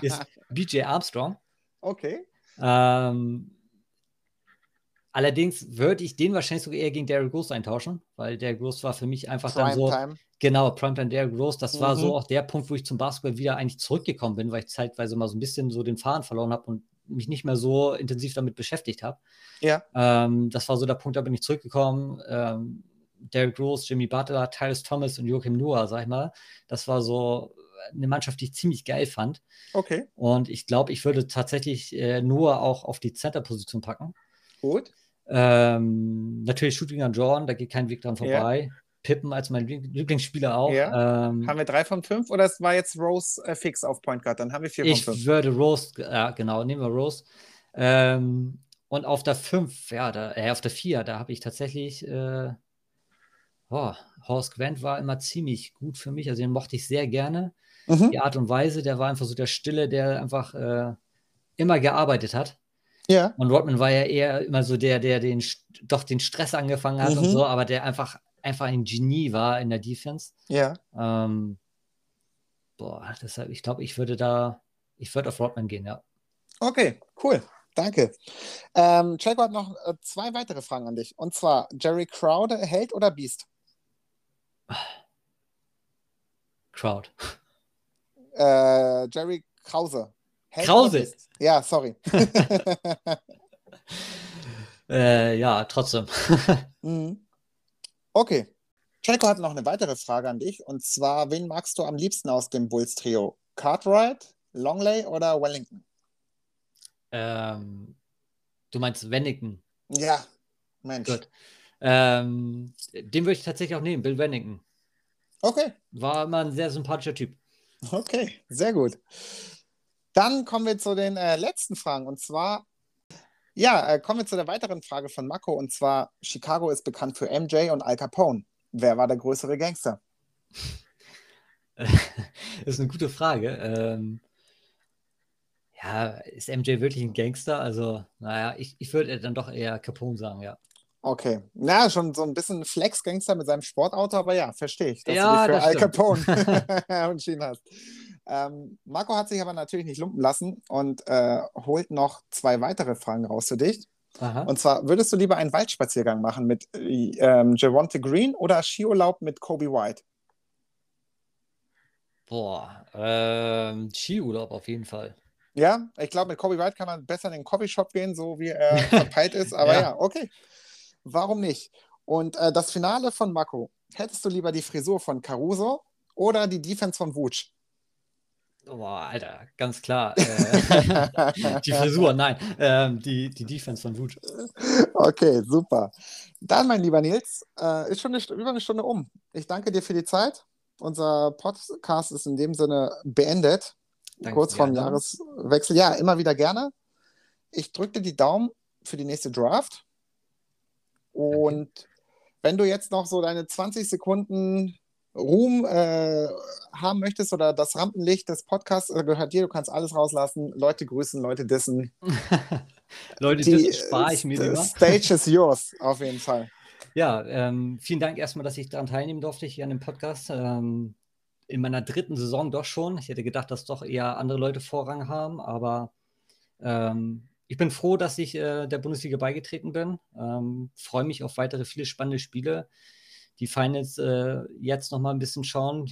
ist BJ Armstrong. okay. Ähm, allerdings würde ich den wahrscheinlich sogar eher gegen Derrick Rose eintauschen, weil Derrick Rose war für mich einfach dann so, Primetime. Genau, Primetime Derrick Rose, das war Mhm. so auch der Punkt, wo ich zum Basketball wieder eigentlich zurückgekommen bin, weil ich zeitweise mal so ein bisschen so den Faden verloren habe und mich nicht mehr so intensiv damit beschäftigt habe. Ja. Ähm, das war so der Punkt, da bin ich zurückgekommen. Ähm, Derrick Rose, Jimmy Butler, Tyrese Thomas und Joachim Noah, sag ich mal. Das war so eine Mannschaft, die ich ziemlich geil fand. Okay, Und ich glaube, ich würde tatsächlich äh, Noah auch auf die Center-Position packen. gut. Ähm, natürlich Shooting an Jordan, da geht kein Weg dran Ja. vorbei. Pippen als mein Lieb- Lieblingsspieler auch. Ja. Ähm, Haben wir drei von fünf oder es war jetzt Rose äh, fix auf Point Guard? Dann haben wir vier ich von fünf. würde Rose, ja genau, nehmen wir Rose. Ähm, und auf der 5, ja, da, äh, auf der 4, da habe ich tatsächlich, äh, oh, Horst Gwent war immer ziemlich gut für mich, also den mochte ich sehr gerne. Mhm. Die Art und Weise, der war einfach so der Stille, der einfach äh, immer gearbeitet hat. Ja, Und Rodman war ja eher immer so der, der den, doch den Stress angefangen hat und Mhm. so, aber der einfach, einfach ein Genie war in der Defense. ja. Ähm, boah, deshalb, ich glaube, ich würde da, ich würde auf Rodman gehen, ja. Okay, cool. Danke. Ähm, Checo hat noch äh, zwei weitere Fragen an dich. Und zwar, Jerry Crowder, Held oder Beast? Crowd. Äh, Jerry Krause. Held Krause? Ja, sorry. [LAUGHS] Äh, ja, trotzdem. [LAUGHS] Mhm. Okay. Checo hat noch eine weitere Frage an dich. Und zwar, wen magst du am liebsten aus dem Bulls-Trio? Cartwright, Longley oder Wellington? ähm, du meinst Wennington. Ja, Mensch. Gut. Ähm, den würde ich tatsächlich auch nehmen, Bill Wennington. Okay, War immer ein sehr sympathischer Typ. okay, sehr gut. Dann kommen wir zu den äh, letzten Fragen. Und zwar, ja, äh, kommen wir zu der weiteren Frage von Mako. Und zwar, Chicago ist bekannt für MJ und Al Capone. Wer war der größere Gangster? [LAUGHS] das ist eine gute Frage. Ähm, ja, ist MJ wirklich ein Gangster? Also, naja, ich, ich würde dann doch eher Capone sagen, ja. Okay, na, schon so ein bisschen Flex-Gangster mit seinem Sportauto, aber ja, verstehe ich, dass Ja, du dich für Al stimmt. Capone [LAUGHS] [LAUGHS] entschieden hast. Ähm, Marco hat sich aber natürlich nicht lumpen lassen und äh, holt noch zwei weitere Fragen raus für dich. Aha. Und zwar, würdest du lieber einen Waldspaziergang machen mit äh, ähm, Javonte Green oder Skiurlaub mit Kobe White? Boah, ähm, Skiurlaub auf jeden Fall. Ja, ich glaube, mit Kobe White kann man besser in den Coffeeshop gehen, so wie er [LAUGHS] verpeilt ist. Aber ja. Ja. okay. Warum nicht? Und äh, das Finale von Marco. Hättest du lieber die Frisur von Caruso oder die Defense von Vooch? Boah, Alter, ganz klar. [LAUGHS] Äh, [LAUGHS] die Frisur, nein, ähm, die, die Defense von Wut. Okay, super. Dann, mein lieber Nils, äh, ist schon eine, über eine Stunde um. Ich danke dir für die Zeit. Unser Podcast ist in dem Sinne beendet. Danke kurz vorm. Jahreswechsel. Ja, immer wieder gerne. Ich drücke dir die Daumen für die nächste Draft. Und wenn du jetzt noch so deine 20 Sekunden Ruhm äh, haben möchtest oder das Rampenlicht des Podcasts äh, gehört dir, du kannst alles rauslassen. Leute grüßen, Leute dissen. [LAUGHS] Leute, Die das spare ich mir äh, lieber. Stage is [LAUGHS] yours, auf jeden Fall. Ja, ähm, vielen Dank erstmal, dass ich daran teilnehmen durfte hier an dem Podcast. Ähm, in meiner dritten Saison doch schon. Ich hätte gedacht, dass doch eher andere Leute Vorrang haben, aber ähm, ich bin froh, dass ich äh, der Bundesliga beigetreten bin. Ähm, Freue mich auf weitere viele spannende Spiele. Die Finals äh, jetzt noch mal ein bisschen schauen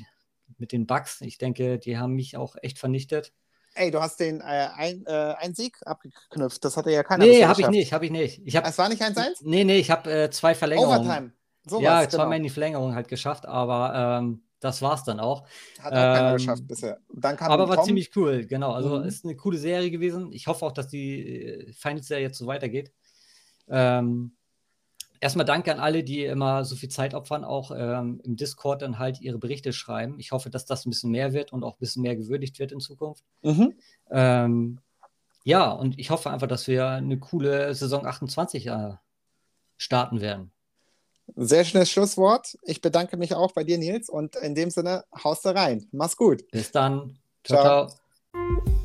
mit den Bugs. Ich denke, die haben mich auch echt vernichtet. Ey, du hast den äh, ein, äh, einen Sieg abgeknüpft. Das hatte ja keiner Nee, habe ich nicht, habe ich nicht. Ich habe Es war nicht 1-1? nee, nee, ich habe äh, zwei Verlängerungen. Overtime. Sowas, ja, genau. zweimal in die Verlängerung halt geschafft, aber ähm, das war's dann auch. Hat auch keiner ähm, geschafft bisher. Dann kam Aber war Tom. ziemlich cool, genau. Also Mhm. ist eine coole Serie gewesen. Ich hoffe auch, dass die äh, Finals-Serie jetzt so weitergeht. Ähm, erstmal danke an alle, die immer so viel Zeit opfern, auch ähm, im Discord dann halt ihre Berichte schreiben. Ich hoffe, dass das ein bisschen mehr wird und auch ein bisschen mehr gewürdigt wird in Zukunft. Mhm. Ähm, ja, und ich hoffe einfach, dass wir eine coole Saison 28 äh, starten werden. Sehr schönes Schlusswort. Ich bedanke mich auch bei dir, Nils. Und in dem Sinne, haust da rein. Mach's gut. Bis dann. ciao. Ciao. ciao.